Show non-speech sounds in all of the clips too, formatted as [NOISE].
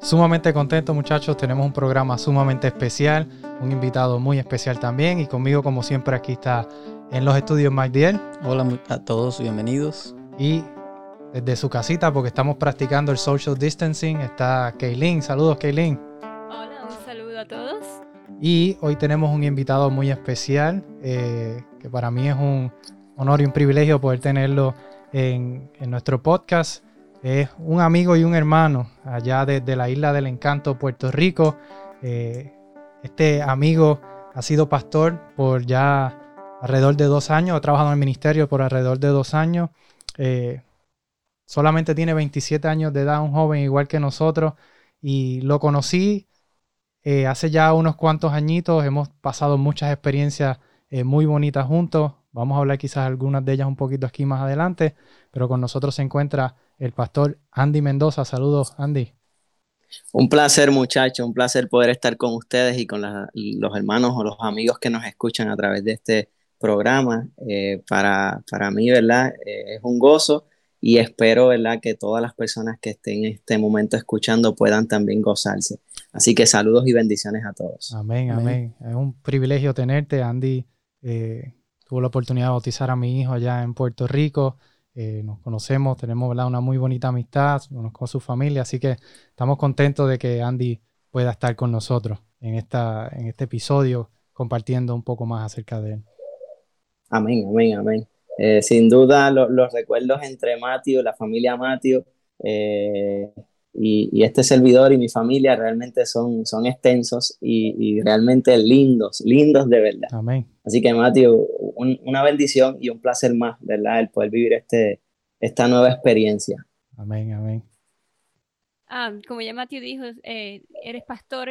sumamente contentos muchachos, tenemos un programa sumamente especial un invitado muy especial también y conmigo como siempre aquí está en los estudios Mike Hola a todos, bienvenidos. Y desde su casita porque estamos practicando el social distancing está Kaylin. Saludos Kaylin. Hola, un saludo a todos. Y hoy tenemos un invitado muy especial eh, que para mí es un honor y un privilegio poder tenerlo en, nuestro podcast. Es un amigo y un hermano allá desde la isla del encanto, Puerto Rico. Eh, este amigo ha sido pastor por ya alrededor de dos años, ha trabajado en el ministerio por alrededor de dos años. Eh, solamente tiene 27 años de edad, un joven igual que nosotros, y lo conocí eh, hace ya unos cuantos añitos. Hemos pasado muchas experiencias muy bonitas juntos. Vamos a hablar quizás algunas de ellas un poquito aquí más adelante, pero con nosotros se encuentra el pastor Andy Mendoza. Saludos, Andy. Un placer, muchachos, un placer poder estar con ustedes y con los hermanos o los amigos que nos escuchan a través de este programa. Eh, para, para, mí, ¿verdad? Eh, es un gozo y espero, ¿verdad?, que todas las personas que estén en este momento escuchando puedan también gozarse. Así que saludos y bendiciones a todos. Amén, amén. Es un privilegio tenerte, Andy. Eh, tuvo la oportunidad de bautizar a mi hijo allá en Puerto Rico. Eh, nos conocemos, tenemos una muy bonita amistad, conozco a su familia, así que estamos contentos de que Andy pueda estar con nosotros en, esta, en este episodio compartiendo un poco más acerca de él. Amén, amén, amén. Eh, sin duda los recuerdos entre Mateo, la familia Mateo eh, y, este servidor y mi familia realmente son, son extensos y, y realmente lindos, lindos de verdad. Amén. Así que, Mateo, una bendición y un placer más, ¿verdad? El poder vivir este, esta nueva experiencia. Amén, amén. Ah, como ya Mateo dijo, eh, eres pastor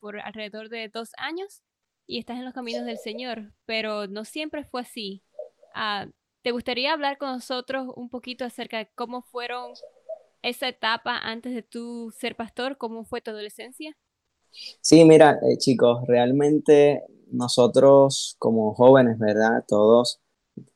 por alrededor de dos años y estás en los caminos del Señor, pero no siempre fue así. Ah, ¿Te gustaría hablar con nosotros un poquito acerca de cómo fueron esa etapa antes de tú ser pastor? ¿Cómo fue tu adolescencia? Sí, mira, eh, chicos, realmente nosotros como jóvenes, ¿verdad? Todos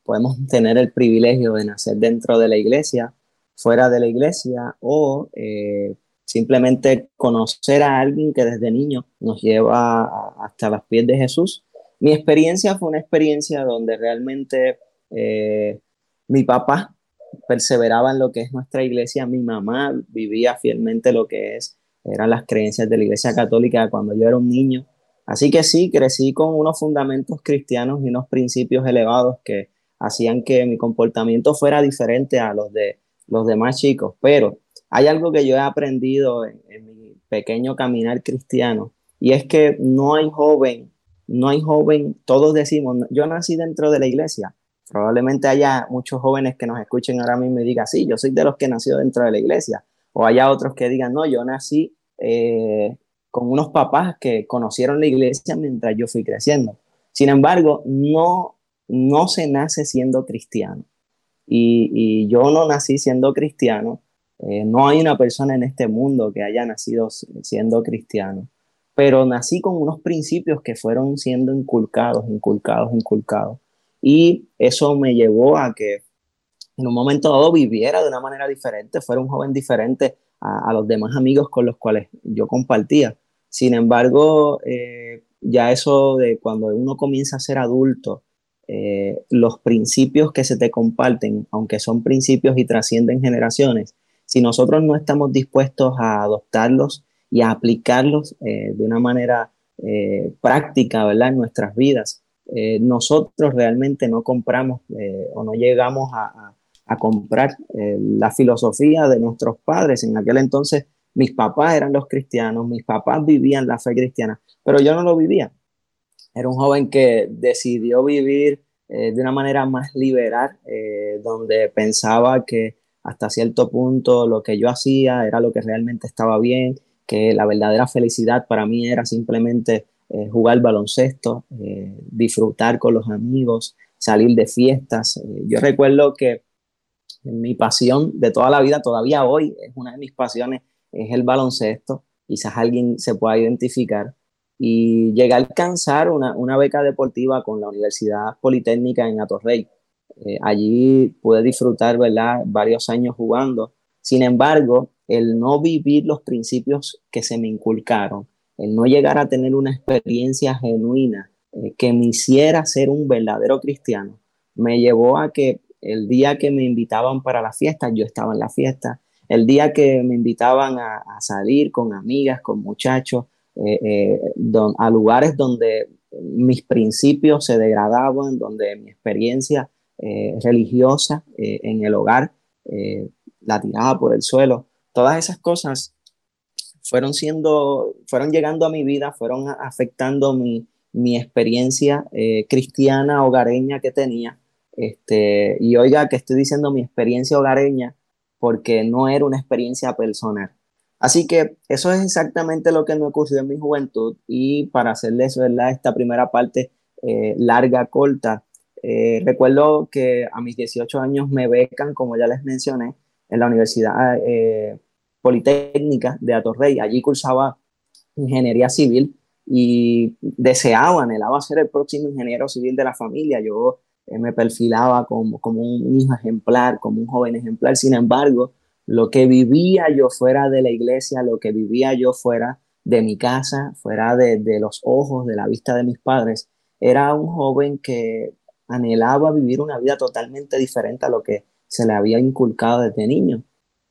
podemos [LAUGHS] tener el privilegio de nacer dentro de la iglesia, fuera de la iglesia o eh, simplemente conocer a alguien que desde niño nos lleva hasta los pies de Jesús. Mi experiencia fue una experiencia donde realmente eh, mi papá perseveraba en lo que es nuestra iglesia, mi mamá vivía fielmente lo que es eran las creencias de la iglesia católica cuando yo era un niño Así que sí, crecí con unos fundamentos cristianos y unos principios elevados que hacían que mi comportamiento fuera diferente a los de los demás chicos. Pero hay algo que yo he aprendido en, mi pequeño caminar cristiano y es que no hay joven, no hay joven, todos decimos, yo nací dentro de la iglesia. Probablemente haya muchos jóvenes que nos escuchen ahora mismo y digan, sí, yo soy de los que nació dentro de la iglesia. O haya otros que digan, no, yo nací eh, con unos papás que conocieron la iglesia mientras yo fui creciendo. Sin embargo, no, no se nace siendo cristiano. Y, yo no nací siendo cristiano. Eh, no hay una persona en este mundo que haya nacido siendo cristiano. Pero nací con unos principios que fueron siendo inculcados, inculcados, inculcados. Y eso me llevó a que en un momento dado viviera de una manera diferente, fuera un joven diferente a, los demás amigos con los cuales yo compartía. Sin embargo, eh, ya eso de cuando uno comienza a ser adulto, eh, los principios que se te comparten, aunque son principios y trascienden generaciones, si nosotros no estamos dispuestos a adoptarlos y a aplicarlos eh, de una manera práctica, ¿verdad? En nuestras vidas, nosotros realmente no compramos o no llegamos a, comprar la filosofía de nuestros padres. En aquel entonces mis papás eran los cristianos, mis papás vivían la fe cristiana, pero yo no lo vivía. Era un joven que decidió vivir eh, de una manera más liberal, eh, donde pensaba que hasta cierto punto lo que yo hacía era lo que realmente estaba bien, que la verdadera felicidad para mí era simplemente eh, jugar baloncesto, disfrutar con los amigos, salir de fiestas. yo recuerdo que mi pasión de toda la vida, todavía hoy, es una de mis pasiones, es el baloncesto. Quizás alguien se pueda identificar. Y llegué a alcanzar una, una beca deportiva con la Universidad Politécnica en Atorrey. Eh, allí pude disfrutar, ¿verdad?, varios años jugando. Sin embargo, el no vivir los principios que se me inculcaron, el no llegar a tener una experiencia genuina eh, que me hiciera ser un verdadero cristiano, me llevó a que el día que me invitaban para la fiesta, yo estaba en la fiesta. El día que me invitaban a, salir con amigas, con muchachos, eh, a lugares donde mis principios se degradaban, donde mi experiencia eh, religiosa eh, en el hogar, eh, la tiraba por el suelo. Todas esas cosas fueron siendo, fueron llegando a mi vida, fueron afectando mi, mi experiencia cristiana hogareña que tenía. Este, y oiga que estoy diciendo mi experiencia hogareña porque no era una experiencia personal. Así que eso es exactamente lo que me ocurrió en mi juventud y para hacerles ¿verdad? esta primera parte larga, corta, eh, recuerdo que a mis 18 años me becan, como ya les mencioné, en la Universidad eh, Politécnica de Atorrey. Allí cursaba ingeniería civil y deseaba, anhelaba ser el próximo ingeniero civil de la familia. Yo eh, me perfilaba como, como un hijo ejemplar, como un joven ejemplar. Sin embargo, lo que vivía yo fuera de la iglesia, lo que vivía yo fuera de mi casa, fuera de, de los ojos, de la vista de mis padres, era un joven que anhelaba vivir una vida totalmente diferente a lo que se le había inculcado desde niño.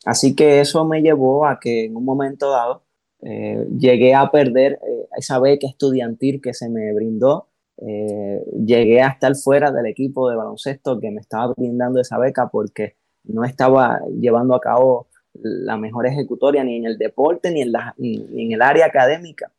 Así que eso me llevó a que en un momento dado eh, llegué a perder eh, esa beca estudiantil que se me brindó. Eh, llegué a estar fuera del equipo de baloncesto que me estaba brindando esa beca porque no estaba llevando a cabo la mejor ejecutoria ni en el deporte ni en, la, ni en el área académica.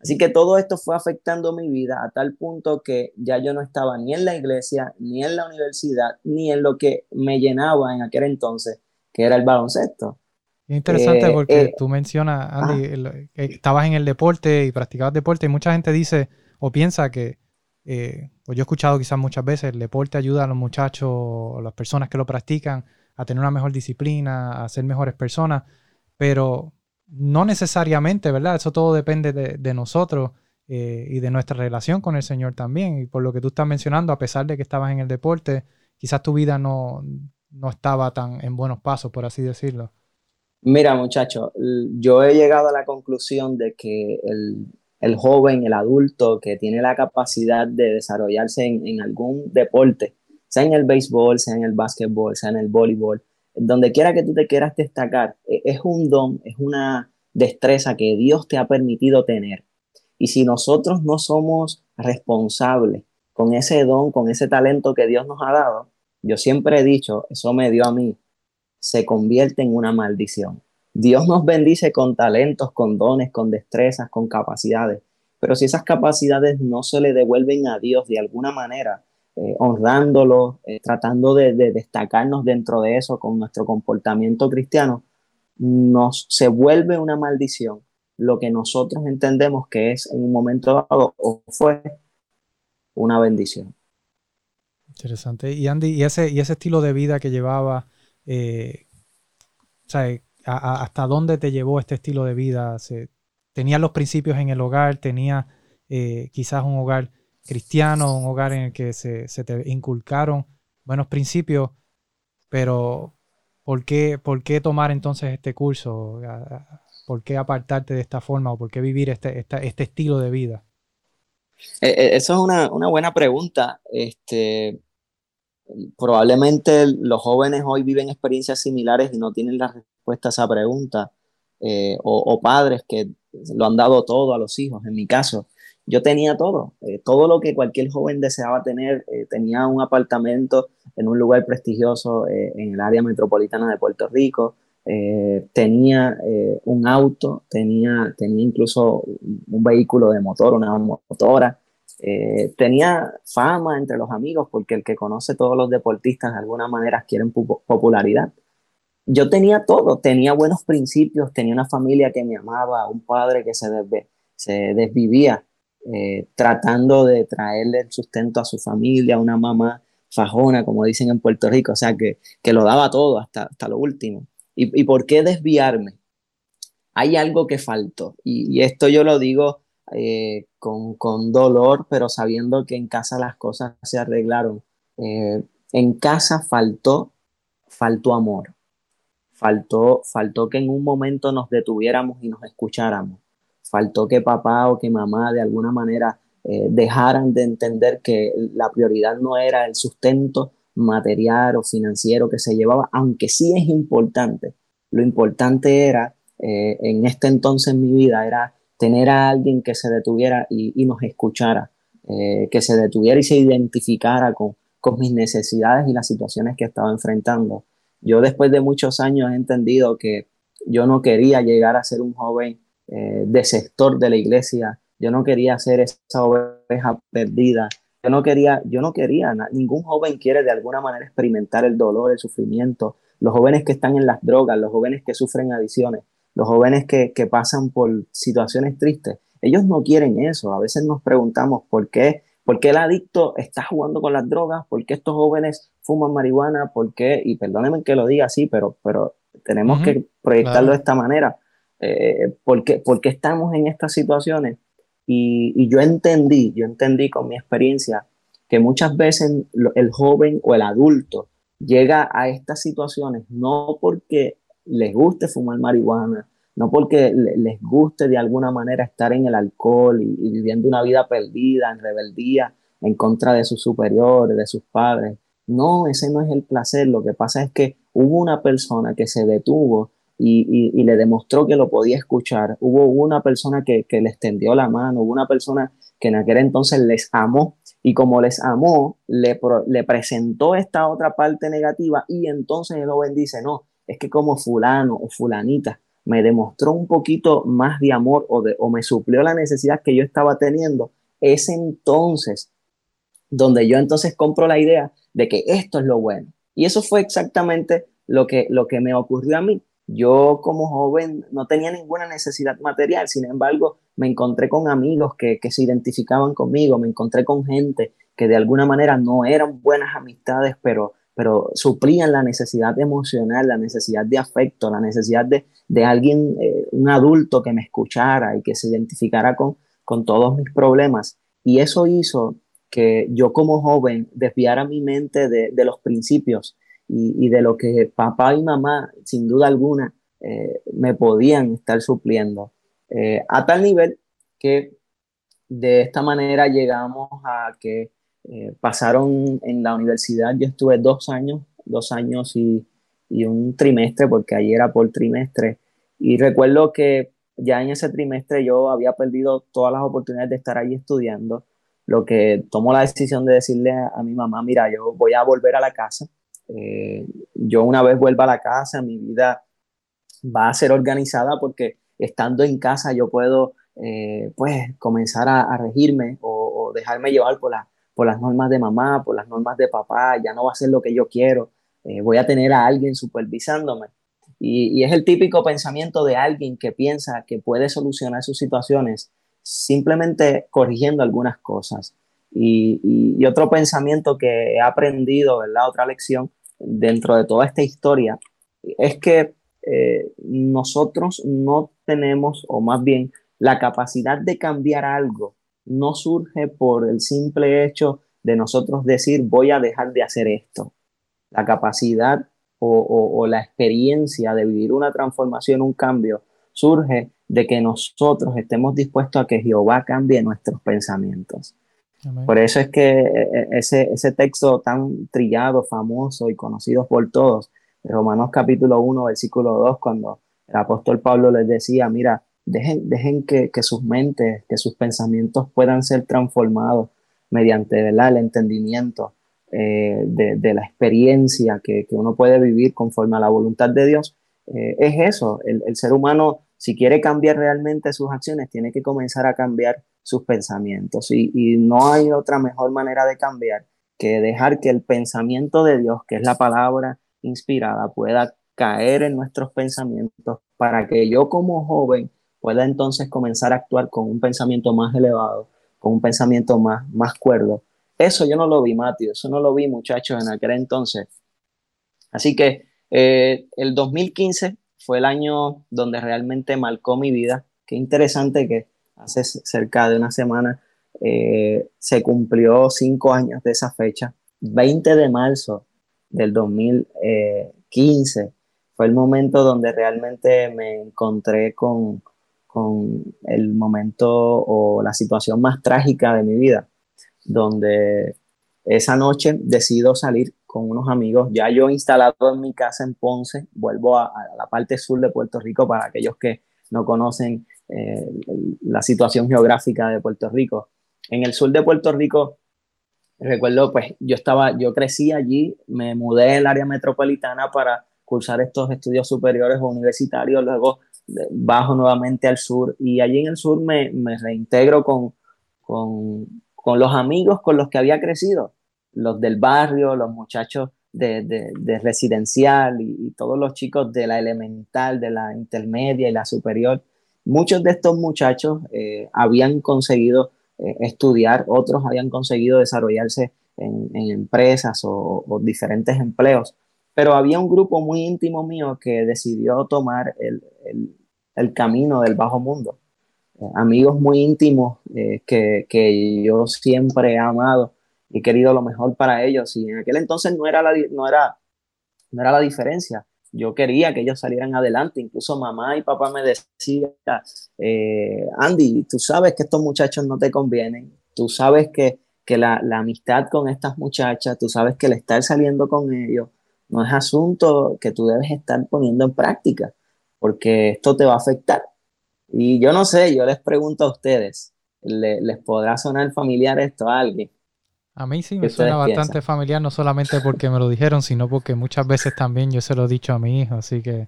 Así que todo esto fue afectando mi vida a tal punto que ya yo no estaba ni en la iglesia, ni en la universidad, ni en lo que me llenaba en aquel entonces, que era el baloncesto. Es interesante eh, porque eh, tú mencionas, Andy, que estabas en el deporte y practicabas deporte y mucha gente dice o piensa que, eh, pues yo he escuchado quizás muchas veces, el deporte ayuda a los muchachos, a las personas que lo practican, a tener una mejor disciplina, a ser mejores personas, pero no necesariamente, ¿verdad? Eso todo depende de, nosotros eh, y de nuestra relación con el Señor también. Y por lo que tú estás mencionando, a pesar de que estabas en el deporte, quizás tu vida no, estaba tan en buenos pasos, por así decirlo. Mira, muchacho, yo he llegado a la conclusión de que el, joven, el adulto que tiene la capacidad de desarrollarse en, en, algún deporte, sea en el béisbol, sea en el básquetbol, sea en el voleibol, donde quiera que tú te quieras destacar, e, es un don, es una destreza que Dios te ha permitido tener. Y si nosotros no somos responsables con ese don, con ese talento que Dios nos ha dado, yo siempre he dicho, eso me dio a mí, se convierte en una maldición. Dios nos bendice con talentos, con dones, con destrezas, con capacidades, pero si esas capacidades no se le devuelven a Dios de alguna manera, eh, honrándolo, eh, tratando de, destacarnos dentro de eso con nuestro comportamiento cristiano, nos se vuelve una maldición lo que nosotros entendemos que es en un momento dado o fue una bendición. Interesante. Y Andy, ¿y ese, y ese estilo de vida que llevaba, eh, ¿hasta dónde te llevó este estilo de vida? ¿Tenía los principios en el hogar? ¿Tenía quizás un hogar cristiano, un hogar en el que se, te inculcaron buenos principios, pero ¿por qué, ¿por qué tomar entonces este curso? ¿Por qué apartarte de esta forma o por qué vivir este, este estilo de vida? E, e, eso es una, buena pregunta. Este, probablemente los jóvenes hoy viven experiencias similares y no tienen la respuesta a esa pregunta. Eh, o, padres que lo han dado todo a los hijos, en mi caso yo tenía todo, eh, todo lo que cualquier joven deseaba tener. Eh, tenía un apartamento en un lugar prestigioso en el área metropolitana de Puerto Rico. tenía un auto, tenía, tenía incluso un vehículo de motor, una motora. Tenía fama entre los amigos porque el que conoce todos los deportistas de alguna manera quieren popularidad. Yo tenía todo, tenía buenos principios, tenía una familia que me amaba, un padre que se, desvivía eh, tratando de traerle el sustento a su familia, una mamá fajona, como dicen en Puerto Rico, o sea, que, que lo daba todo hasta, hasta lo último. ¿Y, por qué desviarme? Hay algo que faltó, y, esto yo lo digo eh, con, con, dolor, pero sabiendo que en casa las cosas se arreglaron. Eh, en casa faltó, faltó amor. Faltó, faltó que en un momento nos detuviéramos y nos escucháramos. Faltó que papá o que mamá de alguna manera eh, dejaran de entender que la prioridad no era el sustento material o financiero que se llevaba, aunque sí es importante. Lo importante era, en este entonces en mi vida, era tener a alguien que se detuviera y, nos escuchara, eh, que se detuviera y se identificara con, mis necesidades y las situaciones que estaba enfrentando. Yo después de muchos años he entendido que yo no quería llegar a ser un joven de sector de la iglesia yo no quería ser esa oveja perdida. Yo no quería, yo no quería, ningún joven quiere de alguna manera experimentar el dolor, el sufrimiento. Los jóvenes que están en las drogas, los jóvenes que sufren adicciones, los jóvenes que, que pasan por situaciones tristes, ellos no quieren eso. A veces nos preguntamos por qué, por qué el adicto está jugando con las drogas, por qué estos jóvenes fuman marihuana, por qué, y perdónenme que lo diga así, pero, pero tenemos que proyectarlo de esta manera. Eh, ¿por, qué, ¿Por qué estamos en estas situaciones? Y, yo entendí, yo entendí con mi experiencia que muchas veces el joven o el adulto llega a estas situaciones no porque les guste fumar marihuana, no porque les guste de alguna manera estar en el alcohol y, y, viviendo una vida perdida, en rebeldía, en contra de sus superiores, de sus padres. No, ese no es el placer. Lo que pasa es que hubo una persona que se detuvo y, le demostró que lo podía escuchar. Hubo una persona que, le extendió la mano, hubo una persona que en aquel entonces les amó y como les amó, le, le presentó esta otra parte negativa y entonces el joven dice, no, es que como fulano o fulanita me demostró un poquito más de amor o, de, o me suplió la necesidad que yo estaba teniendo, es entonces donde yo entonces compro la idea de que esto es lo bueno. Y eso fue exactamente lo que, lo que me ocurrió a mí. Yo como joven no tenía ninguna necesidad material, sin embargo, me encontré con amigos que, se identificaban conmigo, me encontré con gente que de alguna manera no eran buenas amistades, pero, pero suplían la necesidad emocional, la necesidad de afecto, la necesidad de, de alguien, eh, un adulto que me escuchara y que se identificara con, con todos mis problemas. Y eso hizo que yo como joven desviara mi mente de, de los principios y, de lo que papá y mamá, sin duda alguna, eh, me podían estar supliendo. Eh, a tal nivel que de esta manera llegamos a que eh, pasaron en la universidad, yo estuve dos años, dos años y, y un trimestre, porque ahí era por trimestre, y recuerdo que ya en ese trimestre yo había perdido todas las oportunidades de estar ahí estudiando, lo que tomó la decisión de decirle a, a mi mamá, mira, yo voy a volver a la casa, eh, yo una vez vuelva a la casa, mi vida va a ser organizada porque estando en casa yo puedo eh, pues comenzar a, regirme o, dejarme llevar por, por las normas de mamá, por las normas de papá, ya no va a ser lo que yo quiero, eh, voy a tener a alguien supervisándome. Y, es el típico pensamiento de alguien que piensa que puede solucionar sus situaciones simplemente corrigiendo algunas cosas. Y, otro pensamiento que he aprendido, ¿verdad? Otra lección dentro de toda esta historia es que eh, nosotros no tenemos, o más bien la capacidad de cambiar algo, no surge por el simple hecho de nosotros decir voy a dejar de hacer esto. La capacidad o, la experiencia de vivir una transformación, un cambio, surge de que nosotros estemos dispuestos a que Jehová cambie nuestros pensamientos. Por eso es que eh, eh, ese, ese texto tan trillado, famoso y conocido por todos, Romanos capítulo 1, versículo 2, cuando el apóstol Pablo les decía, mira, dejen, dejen que, que sus mentes, que sus pensamientos puedan ser transformados mediante el entendimiento eh, de, de, la experiencia que, que, uno puede vivir conforme a la voluntad de Dios. es eso, el, el ser humano, si quiere cambiar realmente sus acciones, tiene que comenzar a cambiar sus pensamientos. Y, no hay otra mejor manera de cambiar que dejar que el pensamiento de Dios, que es la palabra inspirada, pueda caer en nuestros pensamientos para que yo como joven pueda entonces comenzar a actuar con un pensamiento más elevado, con un pensamiento más, más cuerdo. Eso yo no lo vi, Mateo, eso no lo vi, muchachos, en aquel entonces. Así que eh, el 2015 fue el año donde realmente marcó mi vida. Qué interesante que hace cerca de una semana eh, se cumplió cinco años de esa fecha. 20 de marzo del 2015 fue el momento donde realmente me encontré con, con el momento o la situación más trágica de mi vida, donde esa noche decido salir con unos amigos, ya yo instalado en mi casa en Ponce, vuelvo a, la parte sur de Puerto Rico para aquellos que no conocen eh, la situación geográfica de Puerto Rico. En el sur de Puerto Rico, recuerdo, pues yo estaba, yo crecí allí, me mudé el área metropolitana para cursar estos estudios superiores o universitarios, luego bajo nuevamente al sur y allí en el sur me, me reintegro con, con, con, los amigos con los que había crecido, los del barrio, los muchachos de, de, residencial y, todos los chicos de la elemental, de la intermedia y la superior. Muchos de estos muchachos eh, habían conseguido eh, estudiar, otros habían conseguido desarrollarse en, empresas o diferentes empleos pero había un grupo muy íntimo mío que decidió tomar el, el camino del bajo mundo. Eh, amigos muy íntimos eh, que, que, yo siempre he amado y querido lo mejor para ellos. Y en aquel entonces no era la, no era, no era la diferencia. Yo quería que ellos salieran adelante. Incluso mamá y papá me decían, eh, Andy, tú sabes que estos muchachos no te convienen. Tú sabes que, que la, la amistad con estas muchachas, tú sabes que el estar saliendo con ellos no es asunto que tú debes estar poniendo en práctica porque esto te va a afectar. Y yo no sé, yo les pregunto a ustedes, ¿les podrá sonar familiar esto a alguien? A mí sí me suena bastante familiar, no solamente porque me lo dijeron, sino porque muchas veces también yo se lo he dicho a mi hijo, así que,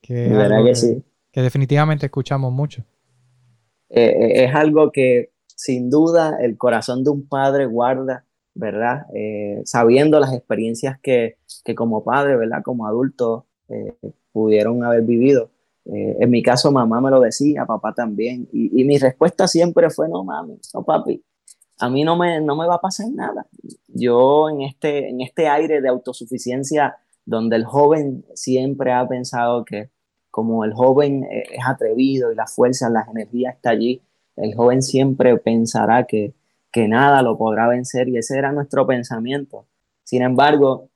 que, que, sí. que definitivamente escuchamos mucho. Eh, eh, es algo que sin duda el corazón de un padre guarda, ¿verdad? Eh, sabiendo las experiencias que, que, como padre, ¿verdad? Como adulto pudieron haber vivido. Eh, en mi caso, mamá me lo decía, papá también. Y, mi respuesta siempre fue, no, mami, no, papi, a mí no me, no me va a pasar nada. Yo en este, en este aire de autosuficiencia, donde el joven siempre ha pensado que como el joven eh, es atrevido y la fuerza, las energías está allí, el joven siempre pensará que, que nada lo podrá vencer y ese era nuestro pensamiento. Sin embargo,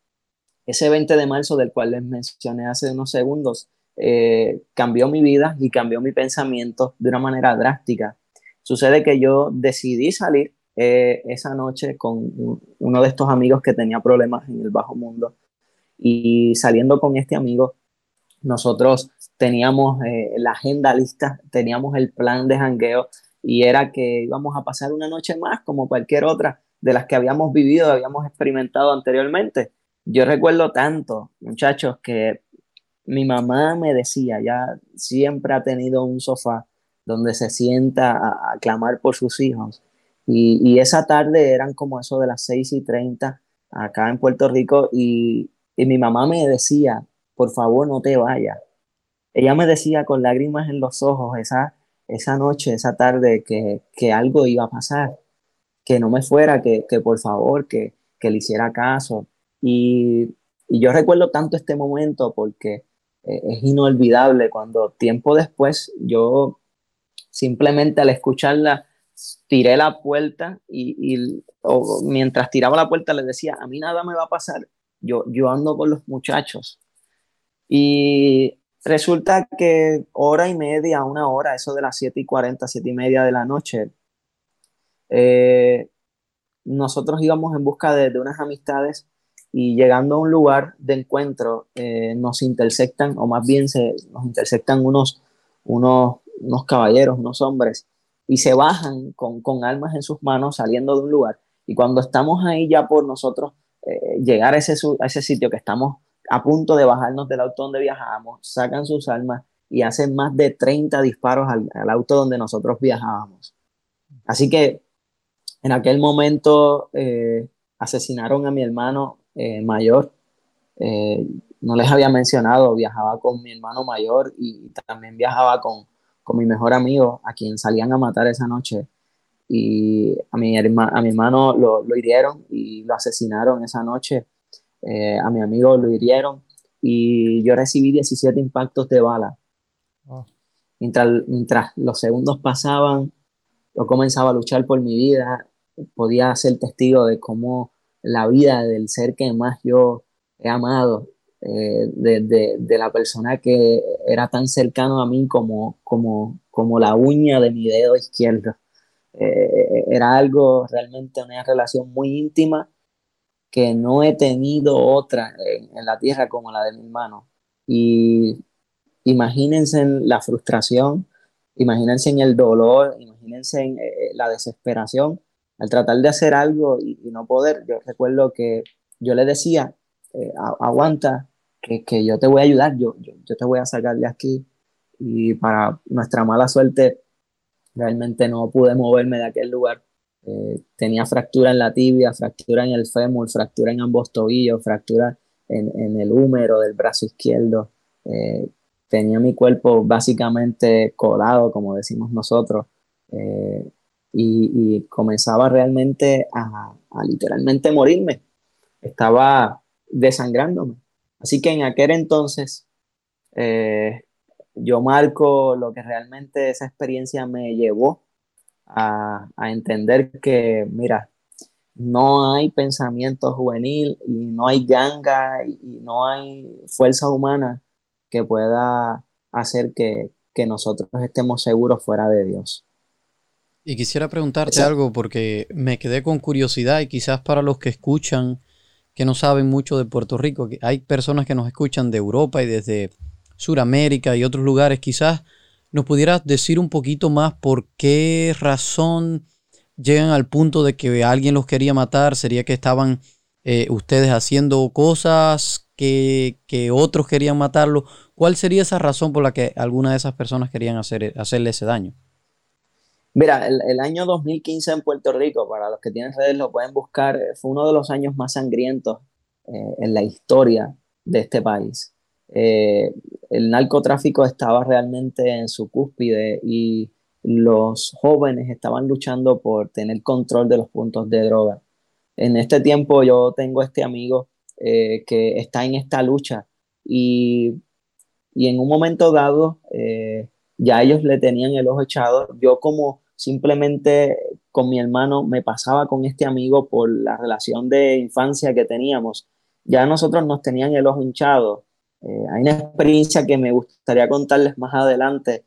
ese 20 de marzo del cual les mencioné hace unos segundos, eh, cambió mi vida y cambió mi pensamiento de una manera drástica. Sucede que yo decidí salir eh, esa noche con uno de estos amigos que tenía problemas en el bajo mundo y saliendo con este amigo, nosotros teníamos eh, la agenda lista, teníamos el plan de jangueo y era que íbamos a pasar una noche más como cualquier otra de las que habíamos vivido, habíamos experimentado anteriormente. Yo recuerdo tanto, muchachos, que mi mamá me decía, ya siempre ha tenido un sofá donde se sienta a, clamar por sus hijos. Y, esa tarde eran como eso de las 6 y 30 acá en Puerto Rico y, mi mamá me decía, por favor no te vayas. Ella me decía con lágrimas en los ojos esa, esa noche, esa tarde, que, que algo iba a pasar, que no me fuera, que, que por favor, que, que le hiciera caso. Y, yo recuerdo tanto este momento porque eh, es inolvidable cuando tiempo después yo simplemente al escucharla tiré la puerta y, mientras tiraba la puerta le decía, a mí nada me va a pasar, yo, yo ando con los muchachos. Y resulta que hora y media, una hora, eso de las 7 y 40, 7 y media de la noche, eh, nosotros íbamos en busca de, unas amistades y llegando a un lugar de encuentro eh, nos intersectan, o más bien se, nos intersectan unos, unos, caballeros, unos hombres, y se bajan con, con armas en sus manos saliendo de un lugar. Y cuando estamos ahí ya por nosotros eh, llegar ese, a ese sitio que estamos a punto de bajarnos del auto donde viajábamos, sacan sus armas y hacen más de 30 disparos al, al auto donde nosotros viajábamos. Así que en aquel momento eh, asesinaron a mi hermano eh, mayor. Eh, no les había mencionado, viajaba con mi hermano mayor y también viajaba con, con mi mejor amigo, a quien salían a matar esa noche. y a mi, a mi hermano lo, lo, hirieron y lo asesinaron esa noche. Eh, a mi amigo lo hirieron y yo recibí 17 impactos de bala. Mientras, mientras los segundos pasaban, yo comenzaba a luchar por mi vida, podía ser testigo de cómo la vida del ser que más yo he amado, eh, de, de, la persona que era tan cercano a mí como, como, como la uña de mi dedo izquierdo. Eh, era algo realmente una relación muy íntima que no he tenido otra en, la tierra como la de mi hermano. Y imagínense en la frustración, imagínense en el dolor, imagínense en eh, la desesperación al tratar de hacer algo y, no poder. Yo recuerdo que yo le decía, eh, aguanta, que, que, yo te voy a ayudar, yo, yo, yo, te voy a sacar de aquí. Y para nuestra mala suerte, realmente no pude moverme de aquel lugar. Eh, tenía fractura en la tibia, fractura en el fémur, fractura en ambos tobillos, fractura en, el húmero del brazo izquierdo. Eh, tenía mi cuerpo básicamente colado, como decimos nosotros, eh, y, comenzaba realmente a, literalmente morirme. Estaba desangrándome. Así que en aquel entonces yo marco lo que realmente esa experiencia me llevó a, entender que, mira, no hay pensamiento juvenil y no hay ganga y no hay fuerza humana que pueda hacer que, nosotros estemos seguros fuera de Dios. Y quisiera preguntarte algo porque me quedé con curiosidad y quizás para los que escuchan que no saben mucho de Puerto Rico, que hay personas que nos escuchan de Europa y desde Sudamérica y otros lugares, quizás nos pudieras decir un poquito más por qué razón llegan al punto de que alguien los quería matar, sería que estaban eh, ustedes haciendo cosas que, otros querían matarlo. ¿Cuál sería esa razón por la que alguna de esas personas querían hacer, hacerle ese daño? Mira, el, año 2015 en Puerto Rico, para los que tienen redes lo pueden buscar, fue uno de los años más sangrientos eh, en la historia de este país. Eh, el narcotráfico estaba realmente en su cúspide y los jóvenes estaban luchando por tener control de los puntos de droga. En este tiempo yo tengo este amigo eh, que está en esta lucha y, y en un momento dado eh, ya ellos le tenían el ojo echado. Yo como simplemente con mi hermano me pasaba con este amigo por la relación de infancia que teníamos. Ya nosotros nos tenían el ojo hinchado. Eh, hay una experiencia que me gustaría contarles más adelante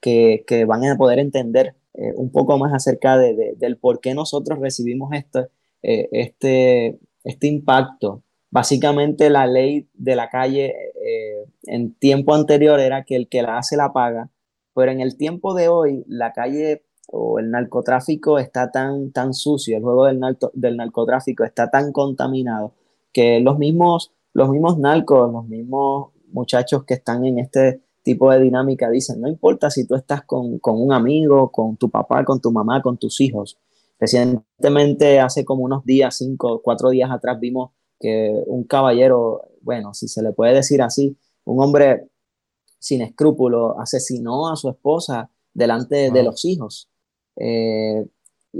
que, que, van a poder entender un poco más acerca de, del por qué nosotros recibimos esto, este, este impacto. Básicamente la ley de la calle eh, en tiempo anterior era que el que la hace la paga, pero en el tiempo de hoy la calle o el narcotráfico está tan, tan sucio, el juego del, del narcotráfico está tan contaminado que los mismos, los mismos narcos, los mismos muchachos que están en este tipo de dinámica dicen, no importa si tú estás con, con un amigo, con tu papá, con tu mamá, con tus hijos, Recientemente, hace como unos días, cinco, cuatro días atrás, vimos que un caballero, bueno, si se le puede decir así, un hombre sin escrúpulos asesinó a su esposa delante de los hijos. Eh,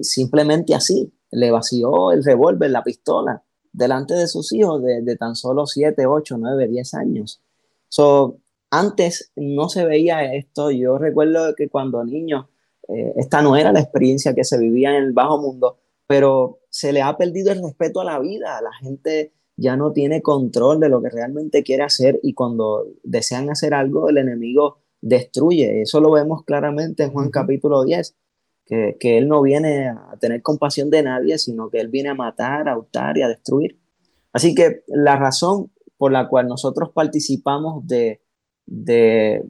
simplemente así, le vació el revólver, la pistola, delante de sus hijos de, tan solo 7, 8, 9, 10 años. So, antes no se veía esto. Yo recuerdo que cuando niño eh, esta no era la experiencia que se vivía en el bajo mundo, pero se le ha perdido el respeto a la vida, la gente ya no tiene control de lo que realmente quiere hacer y cuando desean hacer algo, el enemigo destruye. Eso lo vemos claramente en Juan capítulo 10, que, que, Él no viene a tener compasión de nadie, sino que Él viene a matar, a hurtar y a destruir. Así que la razón por la cual nosotros participamos de, de,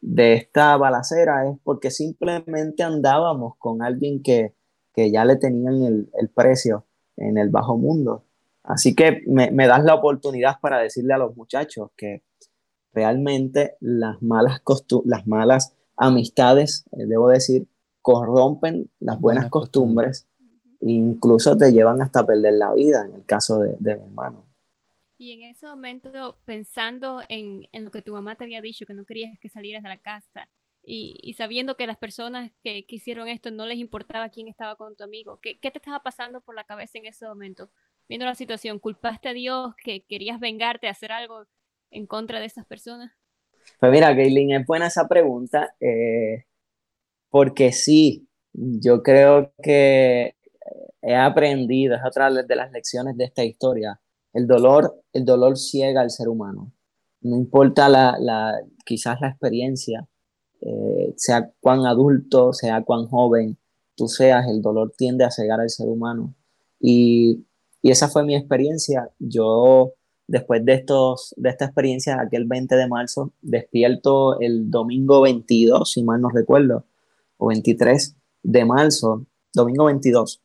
de esta balacera es porque simplemente andábamos con alguien que, ya le tenían el, precio en el bajo mundo. Así que me, das la oportunidad para decirle a los muchachos que realmente las malas, las malas amistades, eh, debo decir, corrompen las buenas, costumbres, e incluso te llevan hasta perder la vida en el caso de, de mi hermano. Y en ese momento, pensando en, en, lo que tu mamá te había dicho, que no querías que salieras de la casa, y, sabiendo que las personas que, que, hicieron esto no les importaba quién estaba con tu amigo, ¿qué, ¿qué, te estaba pasando por la cabeza en ese momento? Viendo la situación, ¿culpaste a Dios que querías vengarte, hacer algo en contra de esas personas? Pues mira, Kaylin, es buena esa pregunta, eh, porque sí, yo creo que he aprendido, es otra de las lecciones de esta historia, el dolor, el dolor ciega al ser humano. No importa la, la quizás la experiencia, eh, sea cuán adulto, sea cuán joven tú seas, el dolor tiende a cegar al ser humano. Y, y esa fue mi experiencia. Yo, después de, estos, de esta experiencia, aquel 20 de marzo, despierto el domingo 22, si mal no recuerdo, o 23 de marzo, domingo 22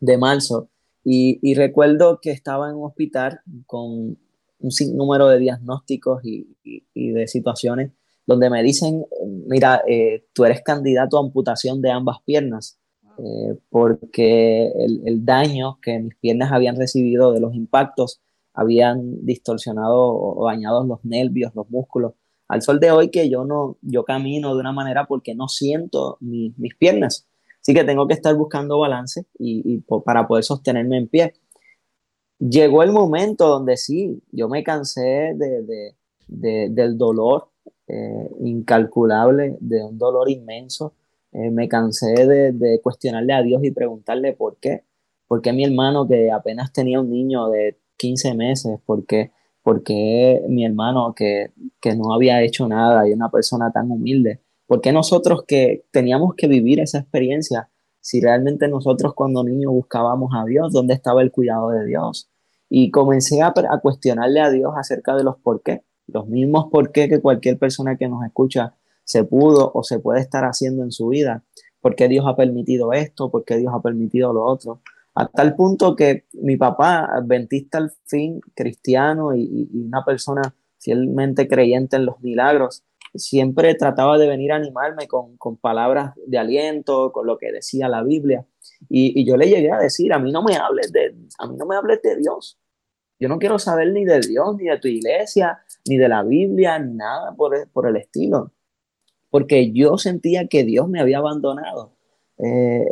de marzo, y, recuerdo que estaba en un hospital con un sinnúmero de diagnósticos y, y, de situaciones donde me dicen, mira, eh, tú eres candidato a amputación de ambas piernas, eh, porque el, el, daño que mis piernas habían recibido de los impactos habían distorsionado o dañado los nervios, los músculos. Al sol de hoy que yo no, yo camino de una manera porque no siento mis piernas. Así que tengo que estar buscando balance y, y para poder sostenerme en pie. Llegó el momento donde sí, yo me cansé de, de, del dolor eh, incalculable, de un dolor inmenso. Eh, me cansé de, cuestionarle a Dios y preguntarle por qué. ¿Por qué mi hermano que apenas tenía un niño de 15 meses? ¿Por qué, por qué mi hermano que, que no había hecho nada y una persona tan humilde? ¿Por qué nosotros que teníamos que vivir esa experiencia? Si realmente nosotros cuando niños buscábamos a Dios, ¿dónde estaba el cuidado de Dios? Y comencé a, a cuestionarle a Dios acerca de los por qué los mismos por qué que cualquier persona que nos escucha se pudo o se puede estar haciendo en su vida. ¿Por qué Dios ha permitido esto? ¿Por qué Dios ha permitido lo otro? A tal punto que mi papá, adventista al fin, cristiano y, una persona fielmente creyente en los milagros, siempre trataba de venir a animarme con, palabras de aliento, con lo que decía la Biblia. Y, yo le llegué a decir, a mí no me hables de, a mí no me hables de Dios. Yo no quiero saber ni de Dios, ni de tu iglesia, ni de la Biblia, ni nada por, por el estilo, porque yo sentía que Dios me había abandonado. Eh,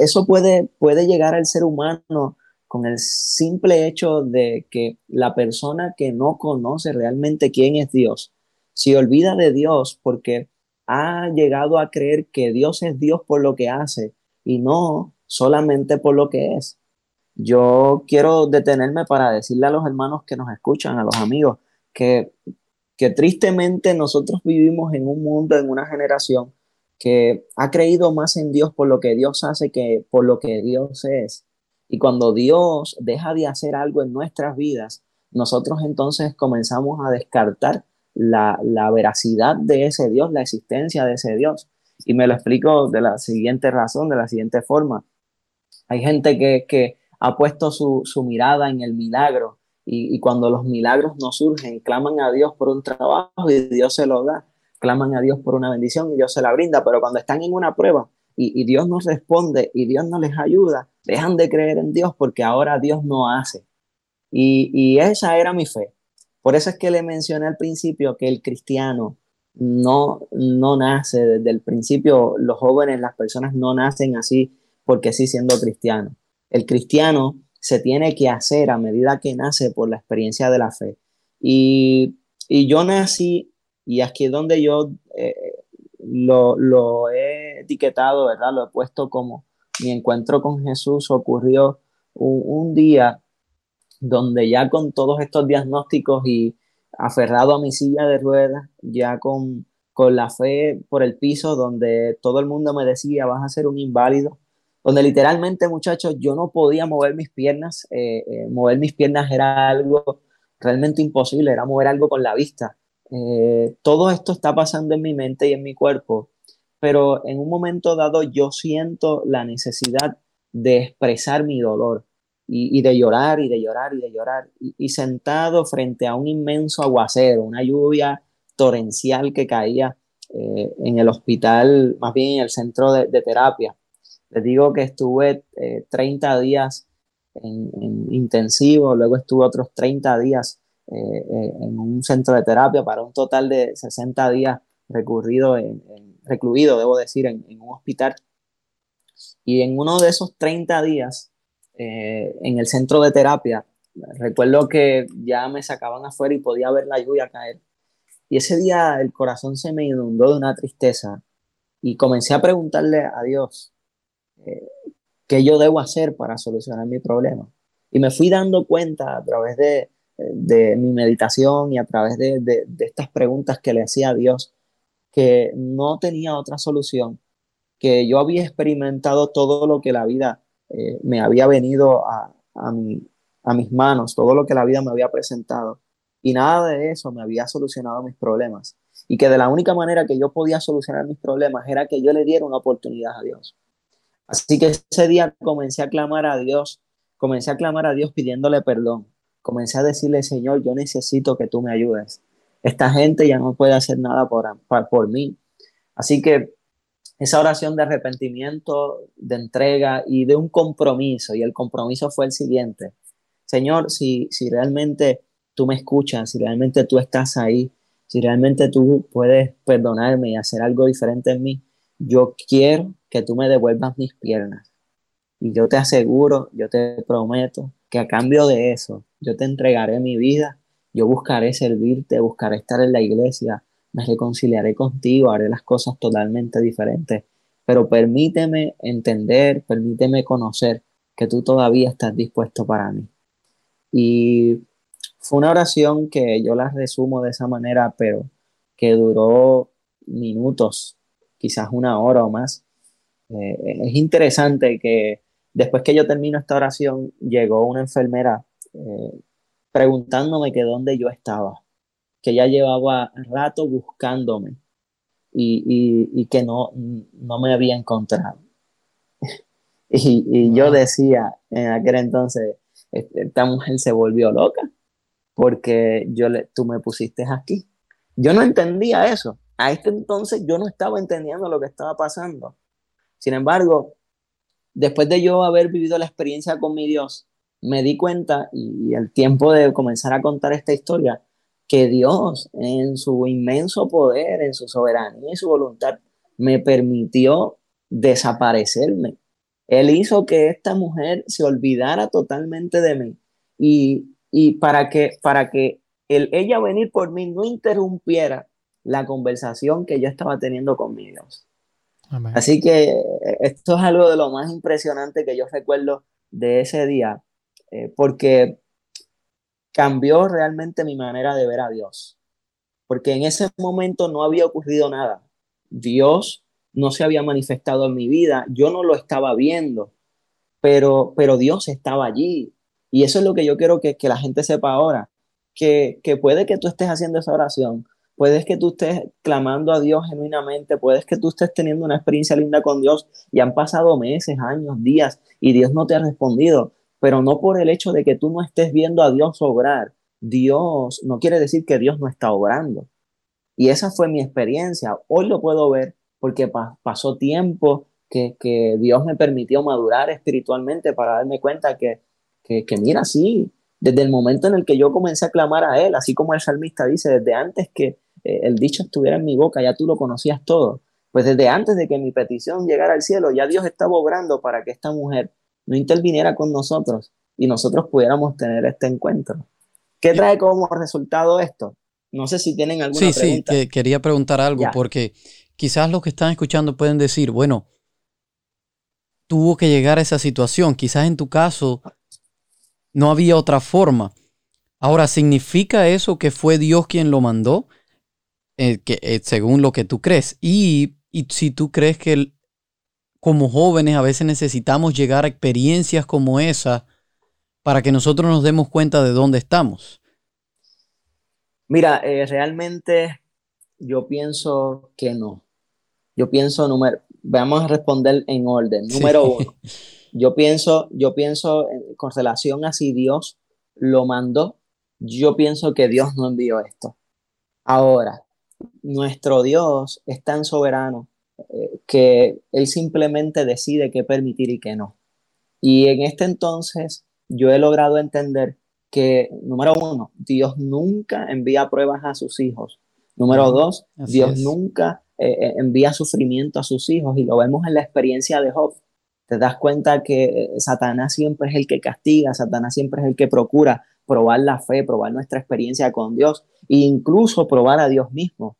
eso puede, puede llegar al ser humano con el simple hecho de que la persona que no conoce realmente quién es Dios, se olvida de Dios porque ha llegado a creer que Dios es Dios por lo que hace y no solamente por lo que es. Yo quiero detenerme para decirle a los hermanos que nos escuchan, a los amigos, que, que tristemente nosotros vivimos en un mundo, en una generación que ha creído más en Dios por lo que Dios hace que por lo que Dios es. Y cuando Dios deja de hacer algo en nuestras vidas, nosotros entonces comenzamos a descartar la, la, veracidad de ese Dios, la existencia de ese Dios. Y me lo explico de la siguiente razón, de la siguiente forma. Hay gente que, que ha puesto su, su mirada en el milagro y, cuando los milagros no surgen, claman a Dios por un trabajo y Dios se lo da. Claman a Dios por una bendición y Dios se la brinda. Pero cuando están en una prueba y, Dios no responde y Dios no les ayuda, dejan de creer en Dios porque ahora Dios no hace. Y, esa era mi fe. Por eso es que le mencioné al principio que el cristiano no, no nace desde el principio, los jóvenes, las personas no nacen así porque sí siendo cristiano. El cristiano se tiene que hacer a medida que nace por la experiencia de la fe. Y, yo nací, y aquí es donde yo eh, lo, he etiquetado, ¿verdad? Lo he puesto como mi encuentro con Jesús ocurrió un, día donde ya con todos estos diagnósticos y aferrado a mi silla de ruedas, ya con, con la fe por el piso, donde todo el mundo me decía, vas a ser un inválido, donde literalmente, muchachos, yo no podía mover mis piernas. Eh, eh, mover mis piernas era algo realmente imposible, era mover algo con la vista. Eh, todo esto está pasando en mi mente y en mi cuerpo, pero en un momento dado yo siento la necesidad de expresar mi dolor y, de llorar y de llorar y de llorar. Y, sentado frente a un inmenso aguacero, una lluvia torrencial que caía en el hospital, más bien en el centro de terapia les digo que estuve 30 eh, días en, intensivo, luego estuve otros 30 días eh, eh, en un centro de terapia para un total de 60 días recurrido en, recluido, debo decir, en, un hospital. Y en uno de esos 30 días, eh, en el centro de terapia, recuerdo que ya me sacaban afuera y podía ver la lluvia caer. Y ese día el corazón se me inundó de una tristeza y comencé a preguntarle a Dios eh, qué yo debo hacer para solucionar mi problema. Y me fui dando cuenta a través de, de mi meditación y a través de, de, estas preguntas que le hacía a Dios que no tenía otra solución, que yo había experimentado todo lo que la vida eh, me había venido a, a, mi, a mis manos, todo lo que la vida me había presentado. Y nada de eso me había solucionado mis problemas. Y que de la única manera que yo podía solucionar mis problemas era que yo le diera una oportunidad a Dios. Así que ese día comencé a clamar a Dios, comencé a clamar a Dios pidiéndole perdón. Comencé a decirle, Señor, yo necesito que tú me ayudes. Esta gente ya no puede hacer nada por, por, mí. Así que esa oración de arrepentimiento, de entrega y de un compromiso, y el compromiso fue el siguiente. Señor, si, si realmente tú me escuchas, si realmente tú estás ahí, si realmente tú puedes perdonarme y hacer algo diferente en mí, yo quiero que tú me devuelvas mis piernas. Y yo te aseguro, yo te prometo que a cambio de eso, yo te entregaré mi vida, yo buscaré servirte, buscaré estar en la iglesia, me reconciliaré contigo, haré las cosas totalmente diferentes. Pero permíteme entender, permíteme conocer que tú todavía estás dispuesto para mí. Y fue una oración que yo la resumo de esa manera, pero que duró minutos, quizás una hora o más. Eh, es interesante que después que yo termino esta oración, llegó una enfermera eh, preguntándome que dónde yo estaba, que ya llevaba rato buscándome y, que no, no me había encontrado. [LAUGHS] y, yo decía en aquel entonces, esta mujer se volvió loca porque yo le, tú me pusiste aquí. Yo no entendía eso. A este entonces yo no estaba entendiendo lo que estaba pasando. Sin embargo, después de yo haber vivido la experiencia con mi Dios, me di cuenta y el tiempo de comenzar a contar esta historia, que Dios en su inmenso poder, en su soberanía y su voluntad, me permitió desaparecerme. Él hizo que esta mujer se olvidara totalmente de mí y, para que, para que el, ella venir por mí no interrumpiera la conversación que yo estaba teniendo con mi Dios. Así que esto es algo de lo más impresionante que yo recuerdo de ese día, eh, porque cambió realmente mi manera de ver a Dios. Porque en ese momento no había ocurrido nada. Dios no se había manifestado en mi vida, yo no lo estaba viendo, pero, pero Dios estaba allí. Y eso es lo que yo quiero que, que la gente sepa ahora, que, que puede que tú estés haciendo esa oración, puedes que tú estés clamando a Dios genuinamente, puedes que tú estés teniendo una experiencia linda con Dios y han pasado meses, años, días y Dios no te ha respondido, pero no por el hecho de que tú no estés viendo a Dios obrar. Dios no quiere decir que Dios no está obrando. Y esa fue mi experiencia. Hoy lo puedo ver porque pasó tiempo que, Dios me permitió madurar espiritualmente para darme cuenta que, que, que mira, sí, desde el momento en el que yo comencé a clamar a Él, así como el salmista dice, desde antes que eh, el dicho estuviera en mi boca, ya tú lo conocías todo. Pues desde antes de que mi petición llegara al cielo, ya Dios estaba obrando para que esta mujer no interviniera con nosotros y nosotros pudiéramos tener este encuentro. ¿Qué trae como resultado esto? No sé si tienen alguna sí, pregunta. Sí, quería preguntar algo porque quizás los que están escuchando pueden decir, bueno, tuvo que llegar a esa situación. Quizás en tu caso no había otra forma. Ahora, ¿significa eso que fue Dios quien lo mandó? Eh, que, eh, según lo que tú crees. Y, si tú crees que como jóvenes a veces necesitamos llegar a experiencias como esa para que nosotros nos demos cuenta de dónde estamos. Mira, eh, realmente yo pienso que no. Yo pienso, número, vamos a responder en orden. Número uno, [LAUGHS] yo pienso, yo pienso con relación a si Dios lo mandó, yo pienso que Dios no envió esto. Ahora, nuestro Dios es tan soberano eh, que Él simplemente decide qué permitir y qué no. Y en este entonces yo he logrado entender que, número uno, Dios nunca envía pruebas a sus hijos. Número dos, Dios nunca eh, eh, envía sufrimiento a sus hijos y lo vemos en la experiencia de Job. Te das cuenta que Satanás siempre es el que castiga, Satanás siempre es el que procura probar la fe, probar nuestra experiencia con Dios e incluso probar a Dios mismo.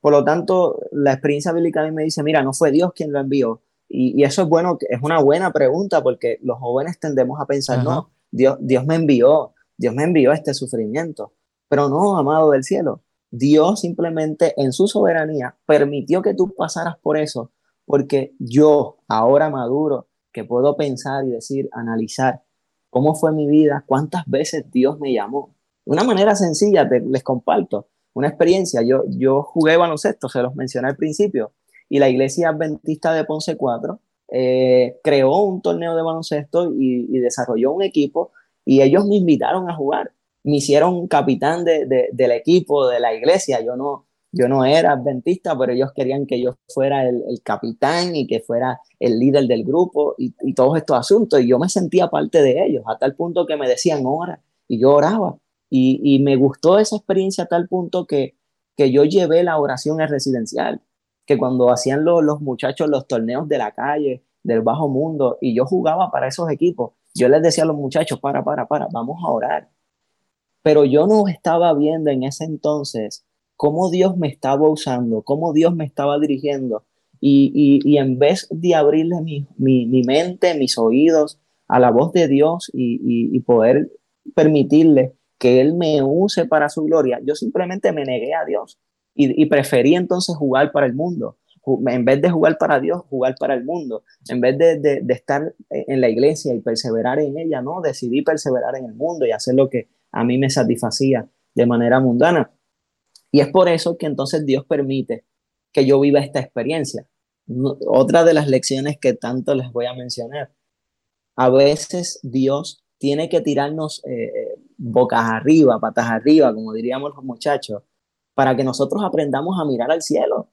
Por lo tanto, la experiencia bíblica a mí me dice, mira, no fue Dios quien lo envió. Y, eso es bueno, es una buena pregunta porque los jóvenes tendemos a pensar, no, Dios, Dios me envió, Dios me envió este sufrimiento. Pero no, amado del cielo, Dios simplemente en su soberanía permitió que tú pasaras por eso, porque yo, ahora maduro, que puedo pensar y decir, analizar cómo fue mi vida, cuántas veces Dios me llamó. De una manera sencilla, les comparto una experiencia. Yo, yo jugué baloncesto, se los mencioné al principio, y la iglesia adventista de Ponce 4 eh, creó un torneo de baloncesto y desarrolló un equipo, y ellos me invitaron a jugar me hicieron capitán de, del equipo, de la iglesia. Yo no, yo no era adventista, pero ellos querían que yo fuera el, capitán y que fuera el líder del grupo y, todos estos asuntos. Y yo me sentía parte de ellos, a tal punto que me decían ora y yo oraba. Y, me gustó esa experiencia a tal punto que, que yo llevé la oración en residencial, que cuando hacían los, los muchachos los torneos de la calle, del bajo mundo, y yo jugaba para esos equipos, yo les decía a los muchachos, para, para, para, vamos a orar pero yo no estaba viendo en ese entonces cómo Dios me estaba usando, cómo Dios me estaba dirigiendo. Y, en vez de abrirle mi, mi, mente, mis oídos a la voz de Dios y, poder permitirle que Él me use para su gloria, yo simplemente me negué a Dios y, preferí entonces jugar para el mundo. En vez de jugar para Dios, jugar para el mundo. En vez de, de estar en la iglesia y perseverar en ella, no, decidí perseverar en el mundo y hacer lo que a mí me satisfacía de manera mundana. Y es por eso que entonces Dios permite que yo viva esta experiencia. otra de las lecciones que tanto les voy a mencionar. A veces Dios tiene que tirarnos eh, eh, bocas arriba, patas arriba, como diríamos los muchachos, para que nosotros aprendamos a mirar al cielo.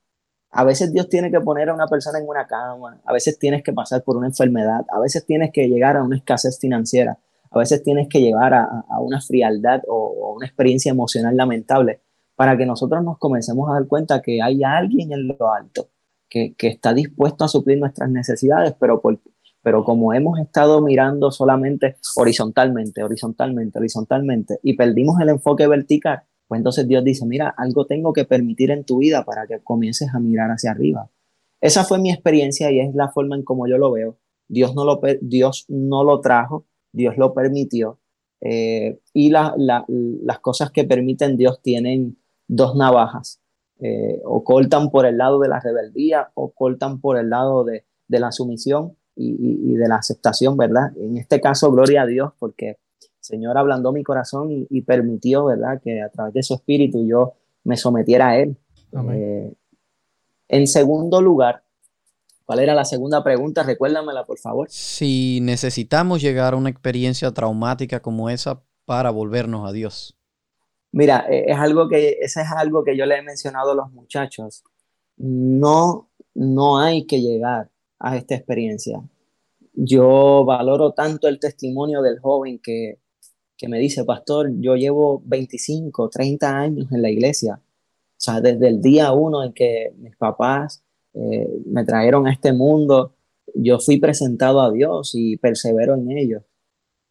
A veces Dios tiene que poner a una persona en una cama, a veces tienes que pasar por una enfermedad, a veces tienes que llegar a una escasez financiera, a veces tienes que llevar a, una frialdad o, una experiencia emocional lamentable para que nosotros nos comencemos a dar cuenta que hay alguien en lo alto que, está dispuesto a suplir nuestras necesidades, pero, pero como hemos estado mirando solamente horizontalmente, horizontalmente, horizontalmente y perdimos el enfoque vertical, pues entonces Dios dice, mira, algo tengo que permitir en tu vida para que comiences a mirar hacia arriba. Esa fue mi experiencia y es la forma en como yo lo veo. Dios no lo, Dios no lo trajo Dios lo permitió. Eh, y las cosas que permiten Dios tienen dos navajas. Eh, o cortan por el lado de la rebeldía o cortan por el lado de, la sumisión y, de la aceptación, ¿verdad? En este caso, gloria a Dios, porque el Señor ablandó mi corazón y, permitió, ¿verdad? Que a través de su espíritu yo me sometiera a Él. Eh, en segundo lugar, ¿Cuál era la segunda pregunta? Recuérdamela, por favor. Si necesitamos llegar a una experiencia traumática como esa para volvernos a Dios. Mira, e, es algo que, ese es algo que yo le he mencionado a los muchachos. No, no hay que llegar a esta experiencia. Yo valoro tanto el testimonio del joven que, que me dice, pastor, yo llevo 25, 30 años en la iglesia. O sea, desde el día uno en que mis papás eh, me trajeron a este mundo, yo fui presentado a Dios y persevero en ello.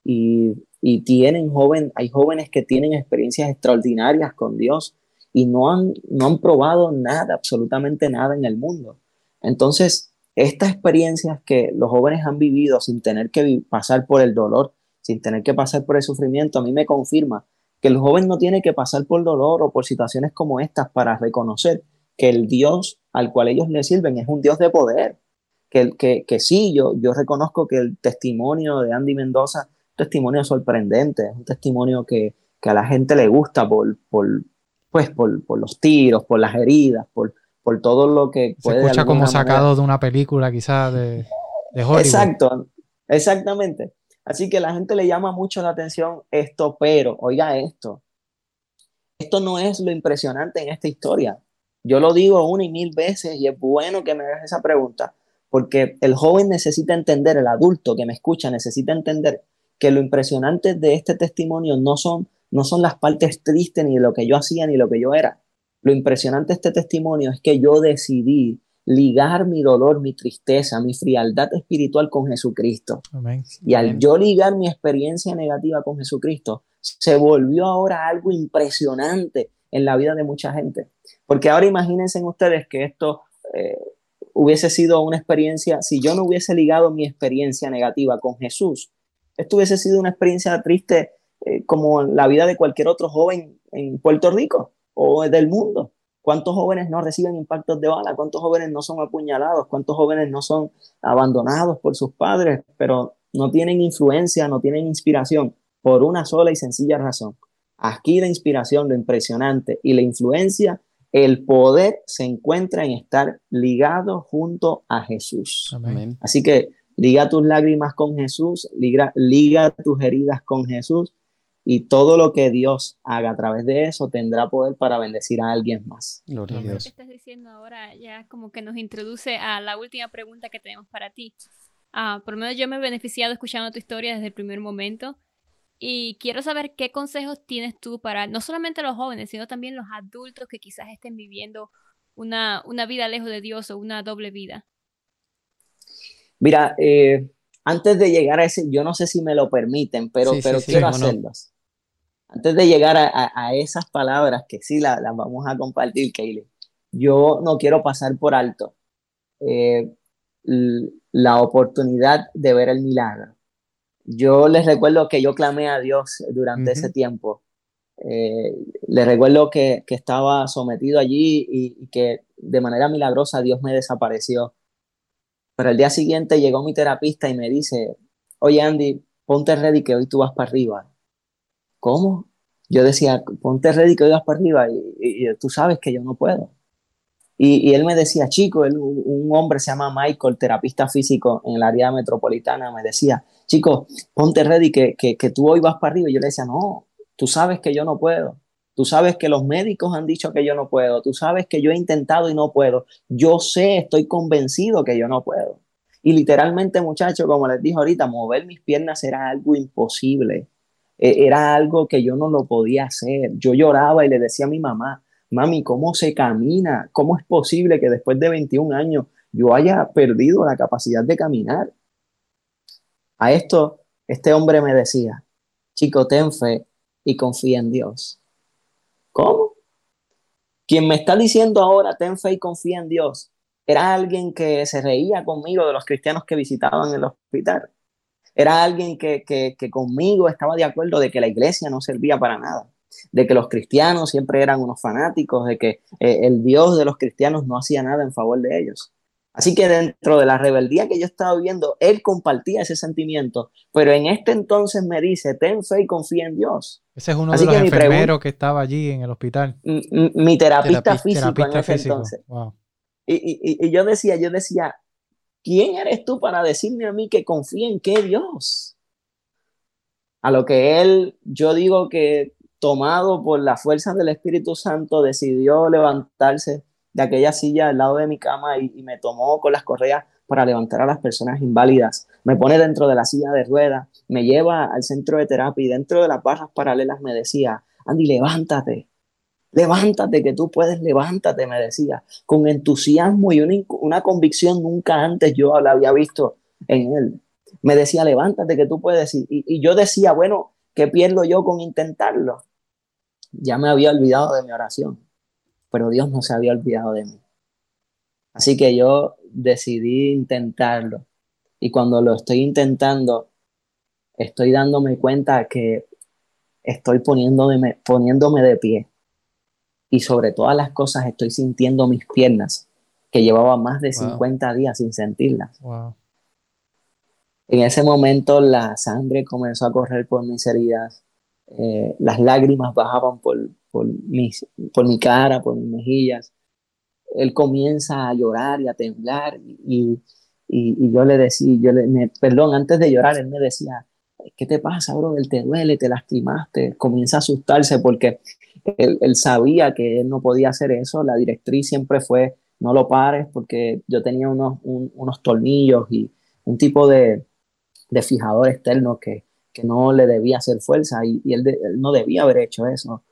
Y, y tienen joven, hay jóvenes que tienen experiencias extraordinarias con Dios y no han, no han probado nada, absolutamente nada en el mundo. Entonces, estas experiencias que los jóvenes han vivido sin tener que pasar por el dolor, sin tener que pasar por el sufrimiento, a mí me confirma que el joven no tiene que pasar por dolor o por situaciones como estas para reconocer que el Dios al cual ellos le sirven es un Dios de poder. Que, que, que sí, yo, yo reconozco que el testimonio de Andy Mendoza testimonio sorprendente, es un testimonio que, que a la gente le gusta por, por, pues, por, por los tiros, por las heridas, por, por todo lo que puede... Se escucha como sacado de una película quizás de, de Hollywood. Exacto, exactamente. Así que a la gente le llama mucho la atención esto, pero oiga esto, esto no es lo impresionante en esta historia. Yo lo digo una y mil veces y es bueno que me hagas esa pregunta, porque el joven necesita entender, el adulto que me escucha necesita entender que lo impresionante de este testimonio no son, no son las partes tristes ni lo que yo hacía ni lo que yo era. Lo impresionante de este testimonio es que yo decidí ligar mi dolor, mi tristeza, mi frialdad espiritual con Jesucristo. Y al yo ligar mi experiencia negativa con Jesucristo, se volvió ahora algo impresionante en la vida de mucha gente. Porque ahora imagínense ustedes que esto eh, hubiese sido una experiencia, si yo no hubiese ligado mi experiencia negativa con Jesús, esto hubiese sido una experiencia triste eh, como la vida de cualquier otro joven en Puerto Rico o del mundo. ¿Cuántos jóvenes no reciben impactos de bala? ¿Cuántos jóvenes no son apuñalados? ¿Cuántos jóvenes no son abandonados por sus padres? Pero no tienen influencia, no tienen inspiración por una sola y sencilla razón. Aquí la inspiración, lo impresionante y la influencia, el poder se encuentra en estar ligado junto a Jesús. Así que liga tus lágrimas con Jesús, liga, liga tus heridas con Jesús y todo lo que Dios haga a través de eso tendrá poder para bendecir a alguien más. Gloria a Dios. que estás diciendo ahora ya como que nos introduce a la última pregunta que tenemos para ti. Ah, por lo menos yo me he beneficiado escuchando tu historia desde el primer momento y quiero saber qué consejos tienes tú para no solamente los jóvenes, sino también los adultos que quizás estén viviendo una, una vida lejos de Dios o una doble vida. Mira, eh, antes de llegar a ese, yo no sé si me lo permiten, pero, pero quiero hacerlos. Antes de llegar a, esas palabras, que sí las vamos a compartir, Kaylee, yo no quiero pasar por alto eh, la oportunidad de ver el milagro yo les recuerdo que yo clamé a Dios durante ese tiempo. Eh, les recuerdo que, estaba sometido allí y, que de manera milagrosa Dios me desapareció. Pero el día siguiente llegó mi terapista y me dice, oye Andy, ponte ready que hoy tú vas para arriba. ¿Cómo? Yo decía, ponte ready que hoy vas para arriba y tú sabes que yo no puedo. Y, él me decía, chico, un hombre se llama Michael, terapista físico en el área metropolitana, me decía, chico, ponte ready que, que, que tú hoy vas para arriba. Y yo le decía, no, tú sabes que yo no puedo. Tú sabes que los médicos han dicho que yo no puedo. Tú sabes que yo he intentado y no puedo. Yo sé, estoy convencido que yo no puedo. Y literalmente, muchachos, como les dije ahorita, mover mis piernas era algo imposible. E, era algo que yo no lo podía hacer. Yo lloraba y le decía a mi mamá, mami, ¿cómo se camina? ¿Cómo es posible que después de 21 años yo haya perdido la capacidad de caminar? A esto, este hombre me decía, chico, ten fe y confía en Dios. ¿Cómo? Quien me está diciendo ahora, ten fe y confía en Dios, era alguien que se reía conmigo de los cristianos que visitaban el hospital. Era alguien que, que, conmigo estaba de acuerdo de que la iglesia no servía para nada de que los cristianos siempre eran unos fanáticos, de que eh, el Dios de los cristianos no hacía nada en favor de ellos. Así que dentro de la rebeldía que yo estaba viviendo, él compartía ese sentimiento, pero en este entonces me dice, ten fe y confía en Dios. Ese es uno de los enfermeros que estaba allí en el hospital. Mi, terapista físico en ese entonces. Y, y yo decía, yo decía, ¿quién eres tú para decirme a mí que confíe en qué Dios? A lo que él, yo digo que tomado por la fuerza del Espíritu Santo, decidió levantarse de aquella silla al lado de mi cama y, me tomó con las correas para levantar a las personas inválidas. Me pone dentro de la silla de ruedas, me lleva al centro de terapia y dentro de las barras paralelas me decía, Andy, levántate, levántate, que tú puedes, levántate, me decía, con entusiasmo y una, convicción nunca antes yo la había visto en él. Me decía, levántate, que tú puedes. y yo decía, bueno, ¿qué pierdo yo con intentarlo? ya me había olvidado de mi oración, pero Dios no se había olvidado de mí. Así que yo decidí intentarlo. Y cuando lo estoy intentando, estoy dándome cuenta que estoy poniéndome, poniéndome de pie. Y sobre todas las cosas estoy sintiendo mis piernas, que llevaba más de 50 días sin sentirlas. En ese momento la sangre comenzó a correr por mis heridas, eh, las lágrimas bajaban por, por, por mi cara, por mis mejillas. Él comienza a llorar y a temblar y, y, yo le decía, yo le, perdón, antes de llorar, él me decía, ¿qué te pasa, bro? Él te duele, te lastimaste. Comienza a asustarse porque él, él, sabía que él no podía hacer eso. La directriz siempre fue, no lo pares porque yo tenía unos, unos tornillos y un tipo de, de fijador externo que, que no le debía hacer fuerza y, él, no debía haber hecho eso.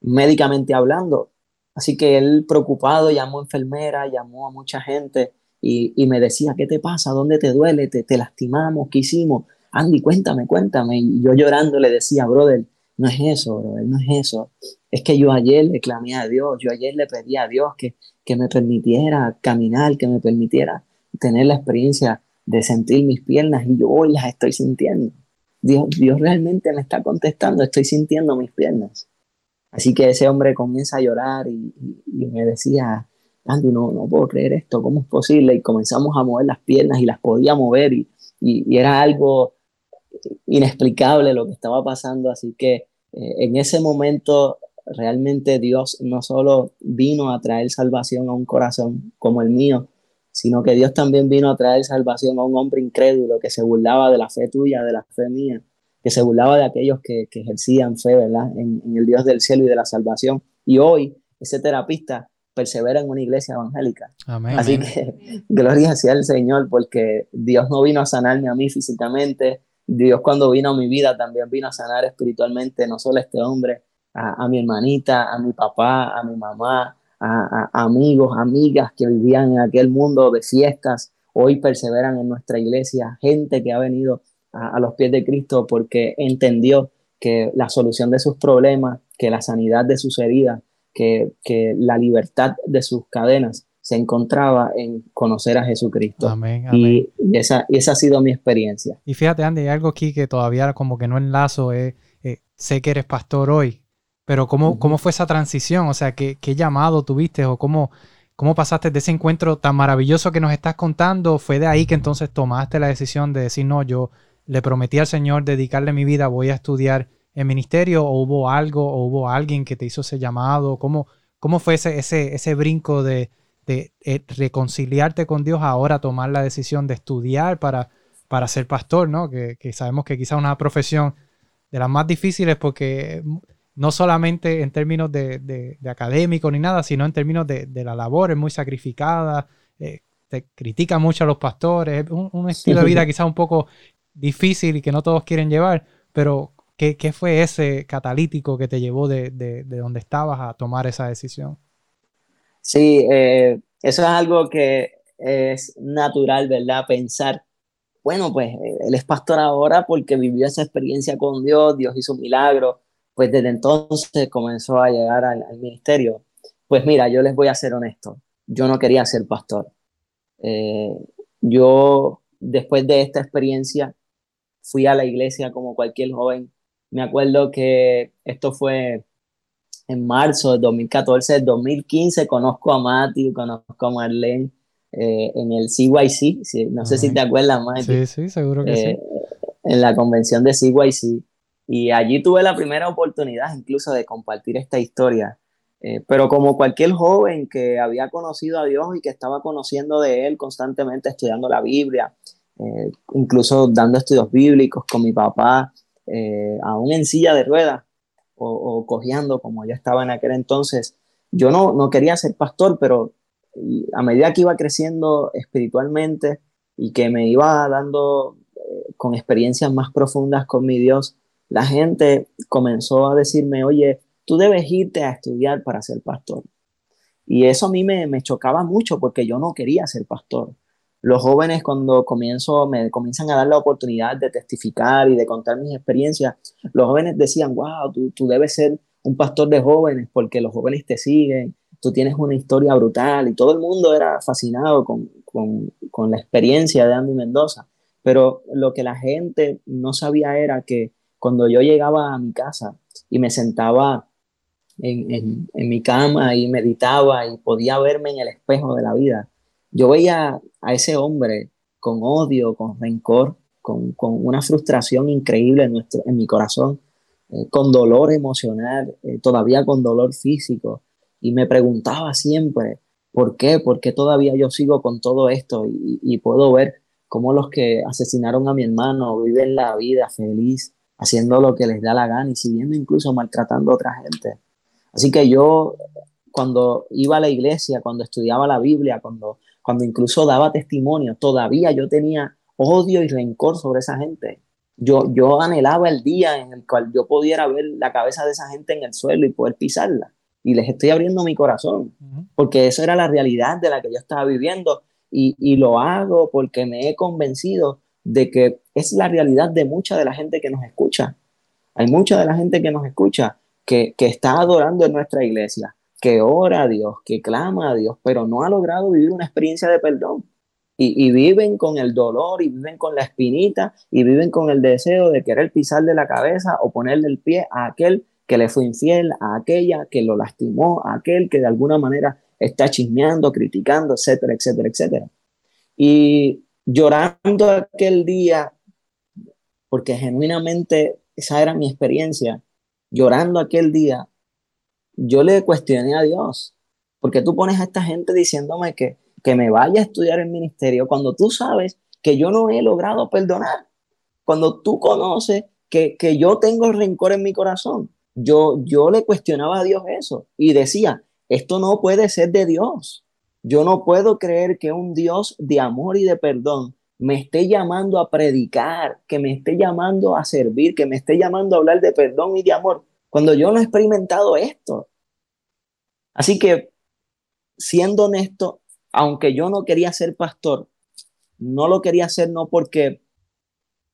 Médicamente hablando, Así que él preocupado llamó a enfermera, llamó a mucha gente y, me decía, ¿qué te pasa? ¿Dónde te duele? ¿Te, te lastimamos? ¿Qué hicimos? Andy, cuéntame, cuéntame. Y yo llorando le decía, brother, no es eso, brother, no es eso. Es que yo ayer le clamé a Dios, yo ayer le pedí a Dios que, que me permitiera caminar, que me permitiera tener la experiencia de sentir mis piernas y yo hoy las estoy sintiendo. Dios, Dios realmente me está contestando, estoy sintiendo mis piernas. Así que ese hombre comienza a llorar y, me decía, Andy, no, no puedo creer esto, ¿cómo es posible? Y comenzamos a mover las piernas y las podía mover y, y era algo inexplicable lo que estaba pasando. Así que eh, en ese momento realmente Dios no solo vino a traer salvación a un corazón como el mío, sino que Dios también vino a traer salvación a un hombre incrédulo que se burlaba de la fe tuya, de la fe mía, que se burlaba de aquellos que, ejercían fe, ¿verdad? En, el Dios del cielo y de la salvación. Y hoy ese terapista persevera en una iglesia evangélica. Así que [LAUGHS] gloria sea al Señor porque Dios no vino a sanarme a mí físicamente, Dios cuando vino a mi vida también vino a sanar espiritualmente, no solo a este hombre, a, mi hermanita, a mi papá, a mi mamá, a, amigos, amigas que vivían en aquel mundo de fiestas, hoy perseveran en nuestra iglesia, gente que ha venido a, los pies de Cristo porque entendió que la solución de sus problemas, que la sanidad de sus heridas, que, que la libertad de sus cadenas se encontraba en conocer a Jesucristo. Amén, Y, esa, y esa ha sido mi experiencia. Y fíjate, Andy, hay algo aquí que todavía como que no enlazo, eh, sé que eres pastor hoy, pero ¿cómo, ¿cómo fue esa transición? O sea, ¿qué, qué llamado tuviste o cómo, cómo pasaste de ese encuentro tan maravilloso que nos estás contando? ¿Fue de ahí que entonces tomaste la decisión de decir, no, yo le prometí al Señor dedicarle mi vida, voy a estudiar en ministerio? ¿O hubo algo o hubo alguien que te hizo ese llamado? ¿Cómo, cómo fue ese, ese, ese brinco de, de eh, reconciliarte con Dios ahora, tomar la decisión de estudiar para, para ser pastor, ¿no? Que, que sabemos que quizá una profesión de las más difíciles porque no solamente en términos de, de, académico ni nada, sino en términos de, la labor, es muy sacrificada, eh, te critica mucho a los pastores, es un, estilo de vida [LAUGHS] quizás un poco difícil y que no todos quieren llevar, pero ¿qué, fue ese catalítico que te llevó de, de, donde estabas a tomar esa decisión? Sí, eh, eso es algo que es natural, ¿verdad? Pensar, bueno, pues él es pastor ahora porque vivió esa experiencia con Dios, Dios hizo un milagro, pues desde entonces comenzó a llegar al, ministerio. Pues mira, yo les voy a ser honesto, yo no quería ser pastor. Eh, yo, después de esta experiencia, fui a la iglesia como cualquier joven. Me acuerdo que esto fue en marzo de 2014, 2015, conozco a Matthew, conozco a Marlene eh, en el CYC, no sé si te acuerdas, Matthew. Sí, sí, seguro que sí. Eh, en la convención de CYC. Y allí tuve la primera oportunidad incluso de compartir esta historia. Eh, pero como cualquier joven que había conocido a Dios y que estaba conociendo de Él constantemente, estudiando la Biblia, eh, incluso dando estudios bíblicos con mi papá, eh, aún en silla de ruedas o, o, como yo estaba en aquel entonces, yo no, no quería ser pastor, pero a medida que iba creciendo espiritualmente y que me iba dando con experiencias más profundas con mi Dios, la gente comenzó a decirme, oye, tú debes irte a estudiar para ser pastor. Y eso a mí me, me chocaba mucho porque yo no quería ser pastor. Los jóvenes cuando comienzo, me comienzan a dar la oportunidad de testificar y de contar mis experiencias, los jóvenes decían, wow, tú, tú debes ser un pastor de jóvenes porque los jóvenes te siguen, tú tienes una historia brutal y todo el mundo era fascinado con, con, con la experiencia de Andy Mendoza. Pero lo que la gente no sabía era que cuando yo llegaba a mi casa y me sentaba en, mi cama y meditaba y podía verme en el espejo de la vida, yo veía a ese hombre con odio, con rencor, con, una frustración increíble en, nuestro, en mi corazón, eh, con dolor emocional, eh, todavía con dolor físico. Y me preguntaba siempre, ¿por qué? ¿Por qué todavía yo sigo con todo esto? Y, y puedo ver cómo los que asesinaron a mi hermano viven la vida feliz, haciendo lo que les da la gana y siguiendo incluso maltratando a otra gente. Así que yo cuando iba a la iglesia, cuando estudiaba la Biblia, cuando, cuando incluso daba testimonio, todavía yo tenía odio y rencor sobre esa gente. Yo, yo anhelaba el día en el cual yo pudiera ver la cabeza de esa gente en el suelo y poder pisarla. y les estoy abriendo mi corazón, porque esa era la realidad de la que yo estaba viviendo y, y lo hago porque me he convencido de que es la realidad de mucha de la gente que nos escucha. Hay mucha de la gente que nos escucha que, que está adorando en nuestra iglesia, que ora a Dios, que clama a Dios, pero no ha logrado vivir una experiencia de perdón. Y, viven con el dolor y viven con la espinita y viven con el deseo de querer pisar de la cabeza o ponerle el pie a aquel que le fue infiel, a aquella que lo lastimó, a aquel que de alguna manera está chismeando, criticando, etcétera, etcétera, etcétera. Y llorando aquel día, porque genuinamente esa era mi experiencia, llorando aquel día, yo le cuestioné a Dios, porque tú pones a esta gente diciéndome que, que me vaya a estudiar el ministerio cuando tú sabes que yo no he logrado perdonar, cuando tú conoces que, que yo tengo rencor en mi corazón. Yo, yo le cuestionaba a Dios eso y decía, esto no puede ser de Dios. Yo no puedo creer que un Dios de amor y de perdón me esté llamando a predicar, que me esté llamando a servir, que me esté llamando a hablar de perdón y de amor, cuando yo no he experimentado esto. Así que, siendo honesto, aunque yo no quería ser pastor, no lo quería hacer no porque,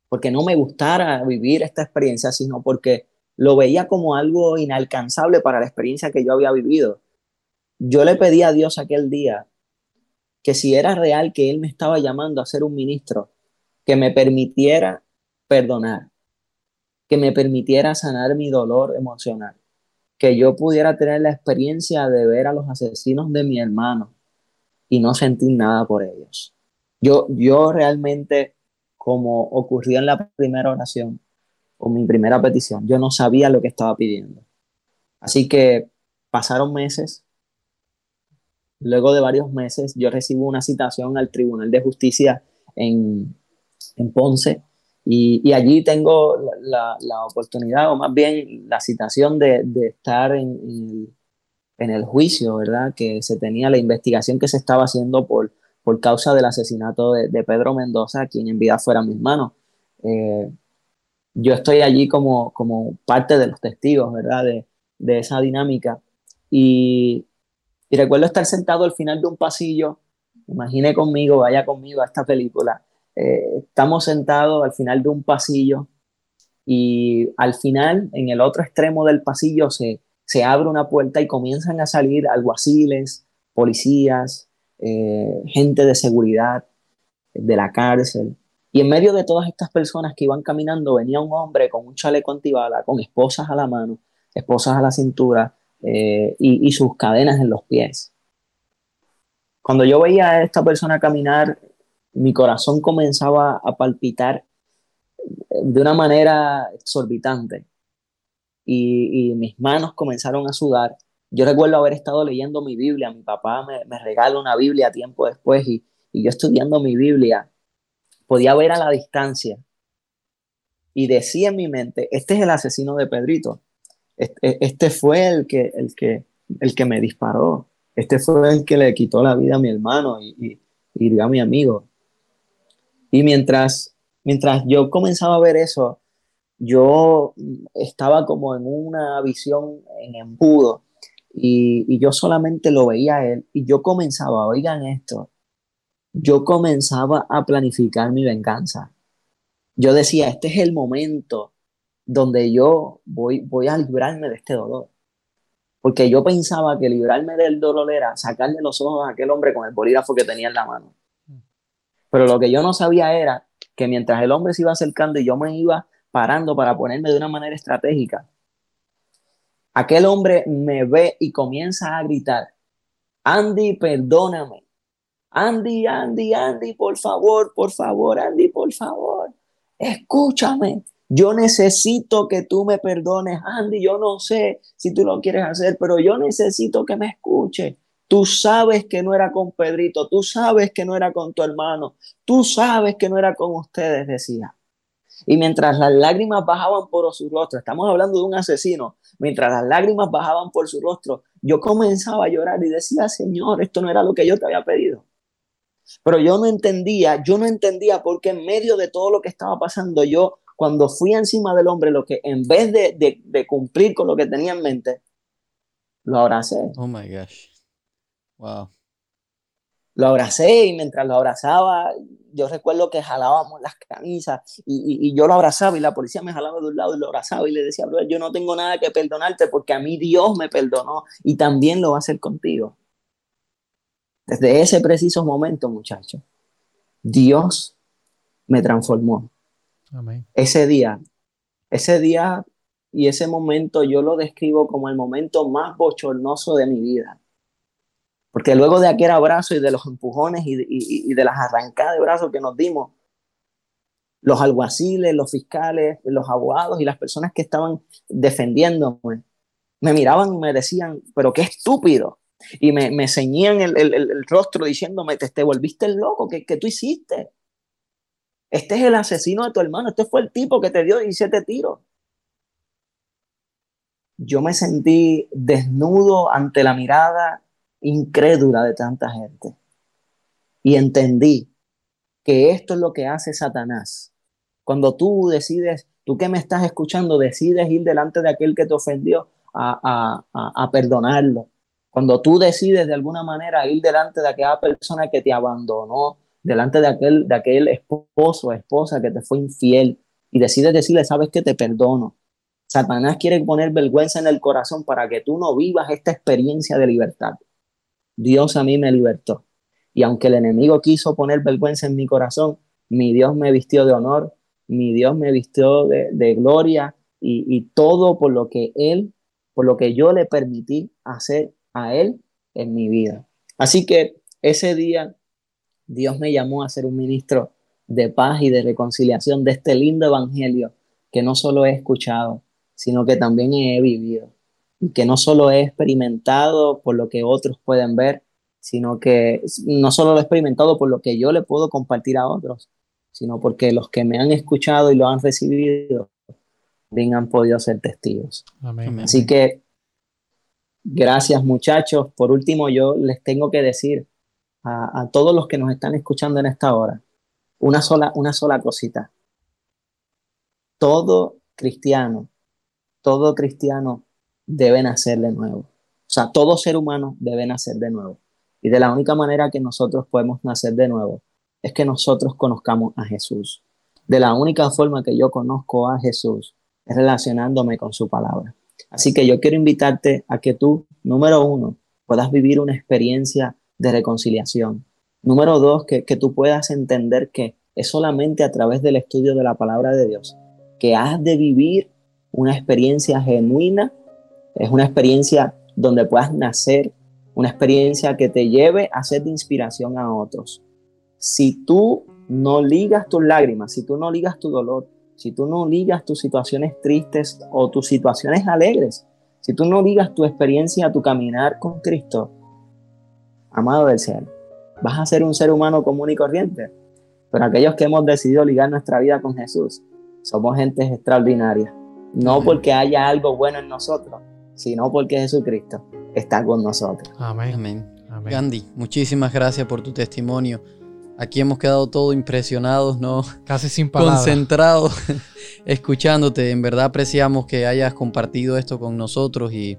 porque no me gustara vivir esta experiencia, sino porque lo veía como algo inalcanzable para la experiencia que yo había vivido. Yo le pedí a Dios aquel día que si era real que Él me estaba llamando a ser un ministro, que me permitiera perdonar, que me permitiera sanar mi dolor emocional, que yo pudiera tener la experiencia de ver a los asesinos de mi hermano y no sentir nada por ellos. Yo, yo realmente, como ocurrió en la primera oración o mi primera petición, yo no sabía lo que estaba pidiendo. Así que pasaron meses Luego de varios meses, yo recibo una citación al Tribunal de Justicia en, Ponce y, allí tengo la, oportunidad, o más bien la citación de, estar en, el juicio, ¿verdad? Que se tenía la investigación que se estaba haciendo por, por causa del asesinato de, Pedro Mendoza, quien en vida fuera mi hermano. Eh, yo estoy allí como, como parte de los testigos, ¿verdad? De, de esa dinámica. Y, y recuerdo estar sentado al final de un pasillo, imagine conmigo, vaya conmigo a esta película. Eh, estamos sentados al final de un pasillo y al final, en el otro extremo del pasillo, se, se abre una puerta y comienzan a salir alguaciles, policías, eh, gente de seguridad de la cárcel. Y en medio de todas estas personas que iban caminando venía un hombre con un chaleco antibala, con esposas a la mano, esposas a la cintura, eh, y, sus cadenas en los pies. Cuando yo veía a esta persona caminar, mi corazón comenzaba a palpitar de una manera exorbitante y, mis manos comenzaron a sudar. Yo recuerdo haber estado leyendo mi Biblia, mi papá me, me regala una Biblia tiempo después y, y yo estudiando mi Biblia podía ver a la distancia y decía en mi mente, este es el asesino de Pedrito. Este, fue el que, el, que, el que me disparó. Este fue el que le quitó la vida a mi hermano y, y, a mi amigo. Y mientras, mientras yo comenzaba a ver eso, yo estaba como en una visión en embudo y, y, yo solamente lo veía a él y yo comenzaba, oigan esto, yo comenzaba a planificar mi venganza. Yo decía, este es el momento donde yo voy, voy a librarme de este dolor. Porque yo pensaba que librarme del dolor era sacarle los ojos a aquel hombre con el bolígrafo que tenía en la mano. Pero lo que yo no sabía era que mientras el hombre se iba acercando y yo me iba parando para ponerme de una manera estratégica, aquel hombre me ve y comienza a gritar, Andy, perdóname. Andy, Andy, Andy, por favor, por favor, Andy, por favor, escúchame. Yo necesito que tú me perdones, Andy. Yo no sé si tú lo quieres hacer, pero yo necesito que me escuche. Tú sabes que no era con Pedrito, tú sabes que no era con tu hermano, tú sabes que no era con ustedes, decía. Y mientras las lágrimas bajaban por su rostro, estamos hablando de un asesino, mientras las lágrimas bajaban por su rostro, yo comenzaba a llorar y decía, Señor, esto no era lo que yo te había pedido. Pero yo no entendía, yo no entendía por qué en medio de todo lo que estaba pasando, yo cuando fui encima del hombre, lo que en vez de, cumplir con lo que tenía en mente, lo abracé. Oh my gosh. Wow. Lo abracé y mientras lo abrazaba, yo recuerdo que jalábamos las camisas y, yo lo abrazaba y la policía me jalaba de un lado y lo abrazaba y le decía, yo no tengo nada que perdonarte porque a mí Dios me perdonó y también lo va a hacer contigo. Desde ese preciso momento, muchachos, Dios me transformó. Ese día, ese día y ese momento yo lo describo como el momento más bochornoso de mi vida. Porque luego de aquel abrazo y de los empujones y, de las arrancadas de brazos que nos dimos, los alguaciles, los fiscales, los abogados y las personas que estaban defendiéndome, me miraban y me decían, pero qué estúpido. Y me, me ceñían el, rostro diciéndome, te, te volviste el loco, ¿qué, ¿qué tú hiciste? Este es el asesino de tu hermano, este fue el tipo que te dio 17 tiros. Yo me sentí desnudo ante la mirada incrédula de tanta gente. Y entendí que esto es lo que hace Satanás. Cuando tú decides, tú que me estás escuchando, decides ir delante de aquel que te ofendió a, a, perdonarlo. Cuando tú decides de alguna manera ir delante de aquella persona que te abandonó, delante de aquel, de aquel esposo esposa que te fue infiel, y decides decirle, sabes que te perdono. Satanás quiere poner vergüenza en el corazón para que tú no vivas esta experiencia de libertad. Dios a mí me libertó. Y aunque el enemigo quiso poner vergüenza en mi corazón, mi Dios me vistió de honor, mi Dios me vistió de, gloria y, y, todo por lo que Él, por lo que yo le permití hacer a Él en mi vida. Así que ese día Dios me llamó a ser un ministro de paz y de reconciliación de este lindo evangelio que no solo he escuchado, sino que también he vivido que no solo he experimentado por lo que otros pueden ver, sino que no solo lo he experimentado por lo que yo le puedo compartir a otros, sino porque los que me han escuchado y lo han recibido bien han podido ser testigos. Así que gracias muchachos. Por último, yo les tengo que decir a, a, todos los que nos están escuchando en esta hora una sola, una sola cosita. Todo cristiano, todo cristiano debe nacer de nuevo. O sea, todo ser humano debe nacer de nuevo. Y de la única manera que nosotros podemos nacer de nuevo es que nosotros conozcamos a Jesús. De la única forma que yo conozco a Jesús es relacionándome con su palabra. Así que yo quiero invitarte a que tú, número uno, puedas vivir una experiencia de reconciliación. Número dos, que, que tú puedas entender que es solamente a través del estudio de la palabra de Dios que has de vivir una experiencia genuina es una experiencia donde puedas nacer, una experiencia que te lleve a ser de inspiración a otros. Si tú no ligas tus lágrimas, si tú no ligas tu dolor, si tú no ligas tus situaciones tristes o tus situaciones alegres, si tú no ligas tu experiencia a tu caminar con Cristo, amado del cielo, vas a ser un ser humano común y corriente. Pero aquellos que hemos decidido ligar nuestra vida con Jesús, somos gentes extraordinarias. No porque haya algo bueno en nosotros, sino porque Jesucristo está con nosotros. Amén. Amén. Gandhi, muchísimas gracias por tu testimonio. Aquí hemos quedado todos impresionados, ¿no? Casi sin palabras. Concentrados, [LAUGHS] escuchándote. En verdad apreciamos que hayas compartido esto con nosotros y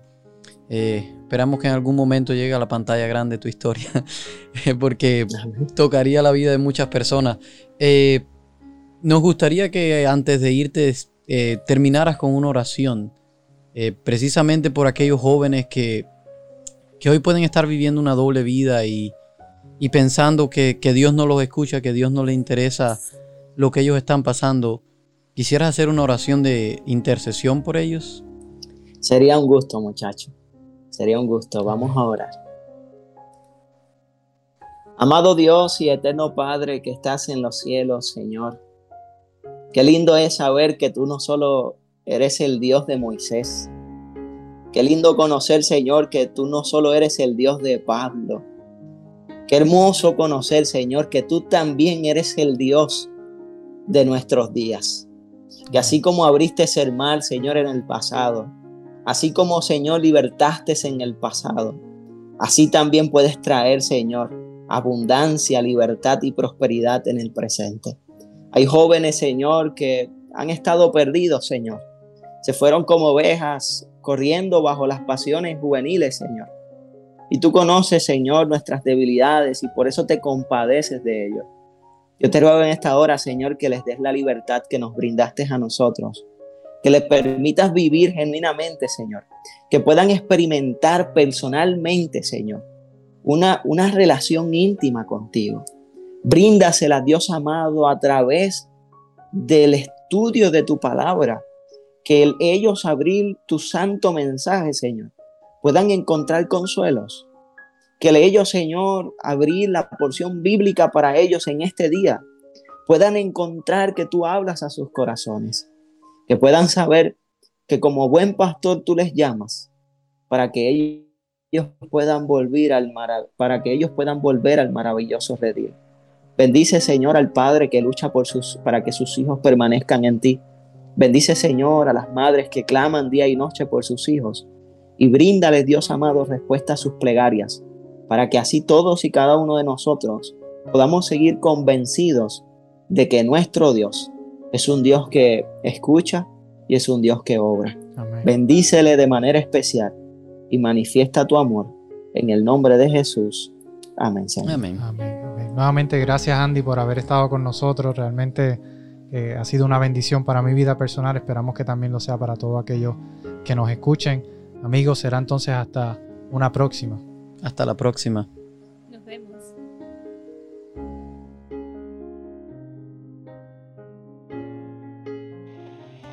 eh, esperamos que en algún momento llegue a la pantalla grande tu historia, [LAUGHS] porque tocaría la vida de muchas personas. Eh, nos gustaría que antes de irte eh, terminaras con una oración eh, precisamente por aquellos jóvenes que, hoy pueden estar viviendo una doble vida y, pensando que, Dios no los escucha, que Dios no les interesa lo que ellos están pasando. ¿Quisieras hacer una oración de intercesión por ellos? Sería un gusto, muchacho. Sería un gusto. Vamos a orar. Amado Dios y eterno Padre que estás en los cielos, Señor. Qué lindo es saber que tú no solo eres el Dios de Moisés. Qué lindo conocer, Señor, que tú no solo eres el Dios de Pablo. Qué hermoso conocer, Señor, que tú también eres el Dios de nuestros días. Que así como abriste el mar, Señor, en el pasado, así como, Señor, libertaste en el pasado, así también puedes traer, Señor, abundancia, libertad y prosperidad en el presente. Hay jóvenes, Señor, que han estado perdidos, Señor se fueron como ovejas corriendo bajo las pasiones juveniles, Señor. Y tú conoces, Señor, nuestras debilidades y por eso te compadeces de ellos. Yo te ruego en esta hora, Señor, que les des la libertad que nos brindaste a nosotros, que les permitas vivir genuinamente, Señor, que puedan experimentar personalmente, Señor, una, una relación íntima contigo. Bríndasela, Dios amado, a través del estudio de tu palabra, que ellos abrir tu santo mensaje, Señor, puedan encontrar consuelos. Que ellos, Señor, abrir la porción bíblica para ellos en este día, puedan encontrar que tú hablas a sus corazones. Que puedan saber que como buen pastor tú les llamas para que ellos puedan volver al para que ellos puedan volver al maravilloso redil. Bendice, Señor, al Padre que lucha por sus, para que sus hijos permanezcan en ti. Bendice, Señor, a las madres que claman día y noche por sus hijos. Y bríndales, Dios amado, respuesta a sus plegarias, para que así todos y cada uno de nosotros podamos seguir convencidos de que nuestro Dios es un Dios que escucha y es un Dios que obra. Bendícele de manera especial y manifiesta tu amor. En el nombre de Jesús. Amén. Señor. Amén. Amén. Nuevamente, gracias Andy por haber estado con nosotros. Realmente eh, ha sido una bendición para mi vida personal. Esperamos que también lo sea para todos aquellos que nos escuchen. Amigos, será entonces hasta una próxima. Hasta la próxima. Nos vemos.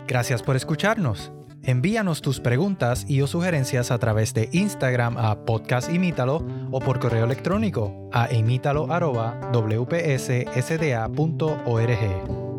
Gracias por escucharnos. Envíanos tus preguntas y o sugerencias a través de Instagram a Podcast Imítalo o por correo electrónico a imítalo.wpssda.org.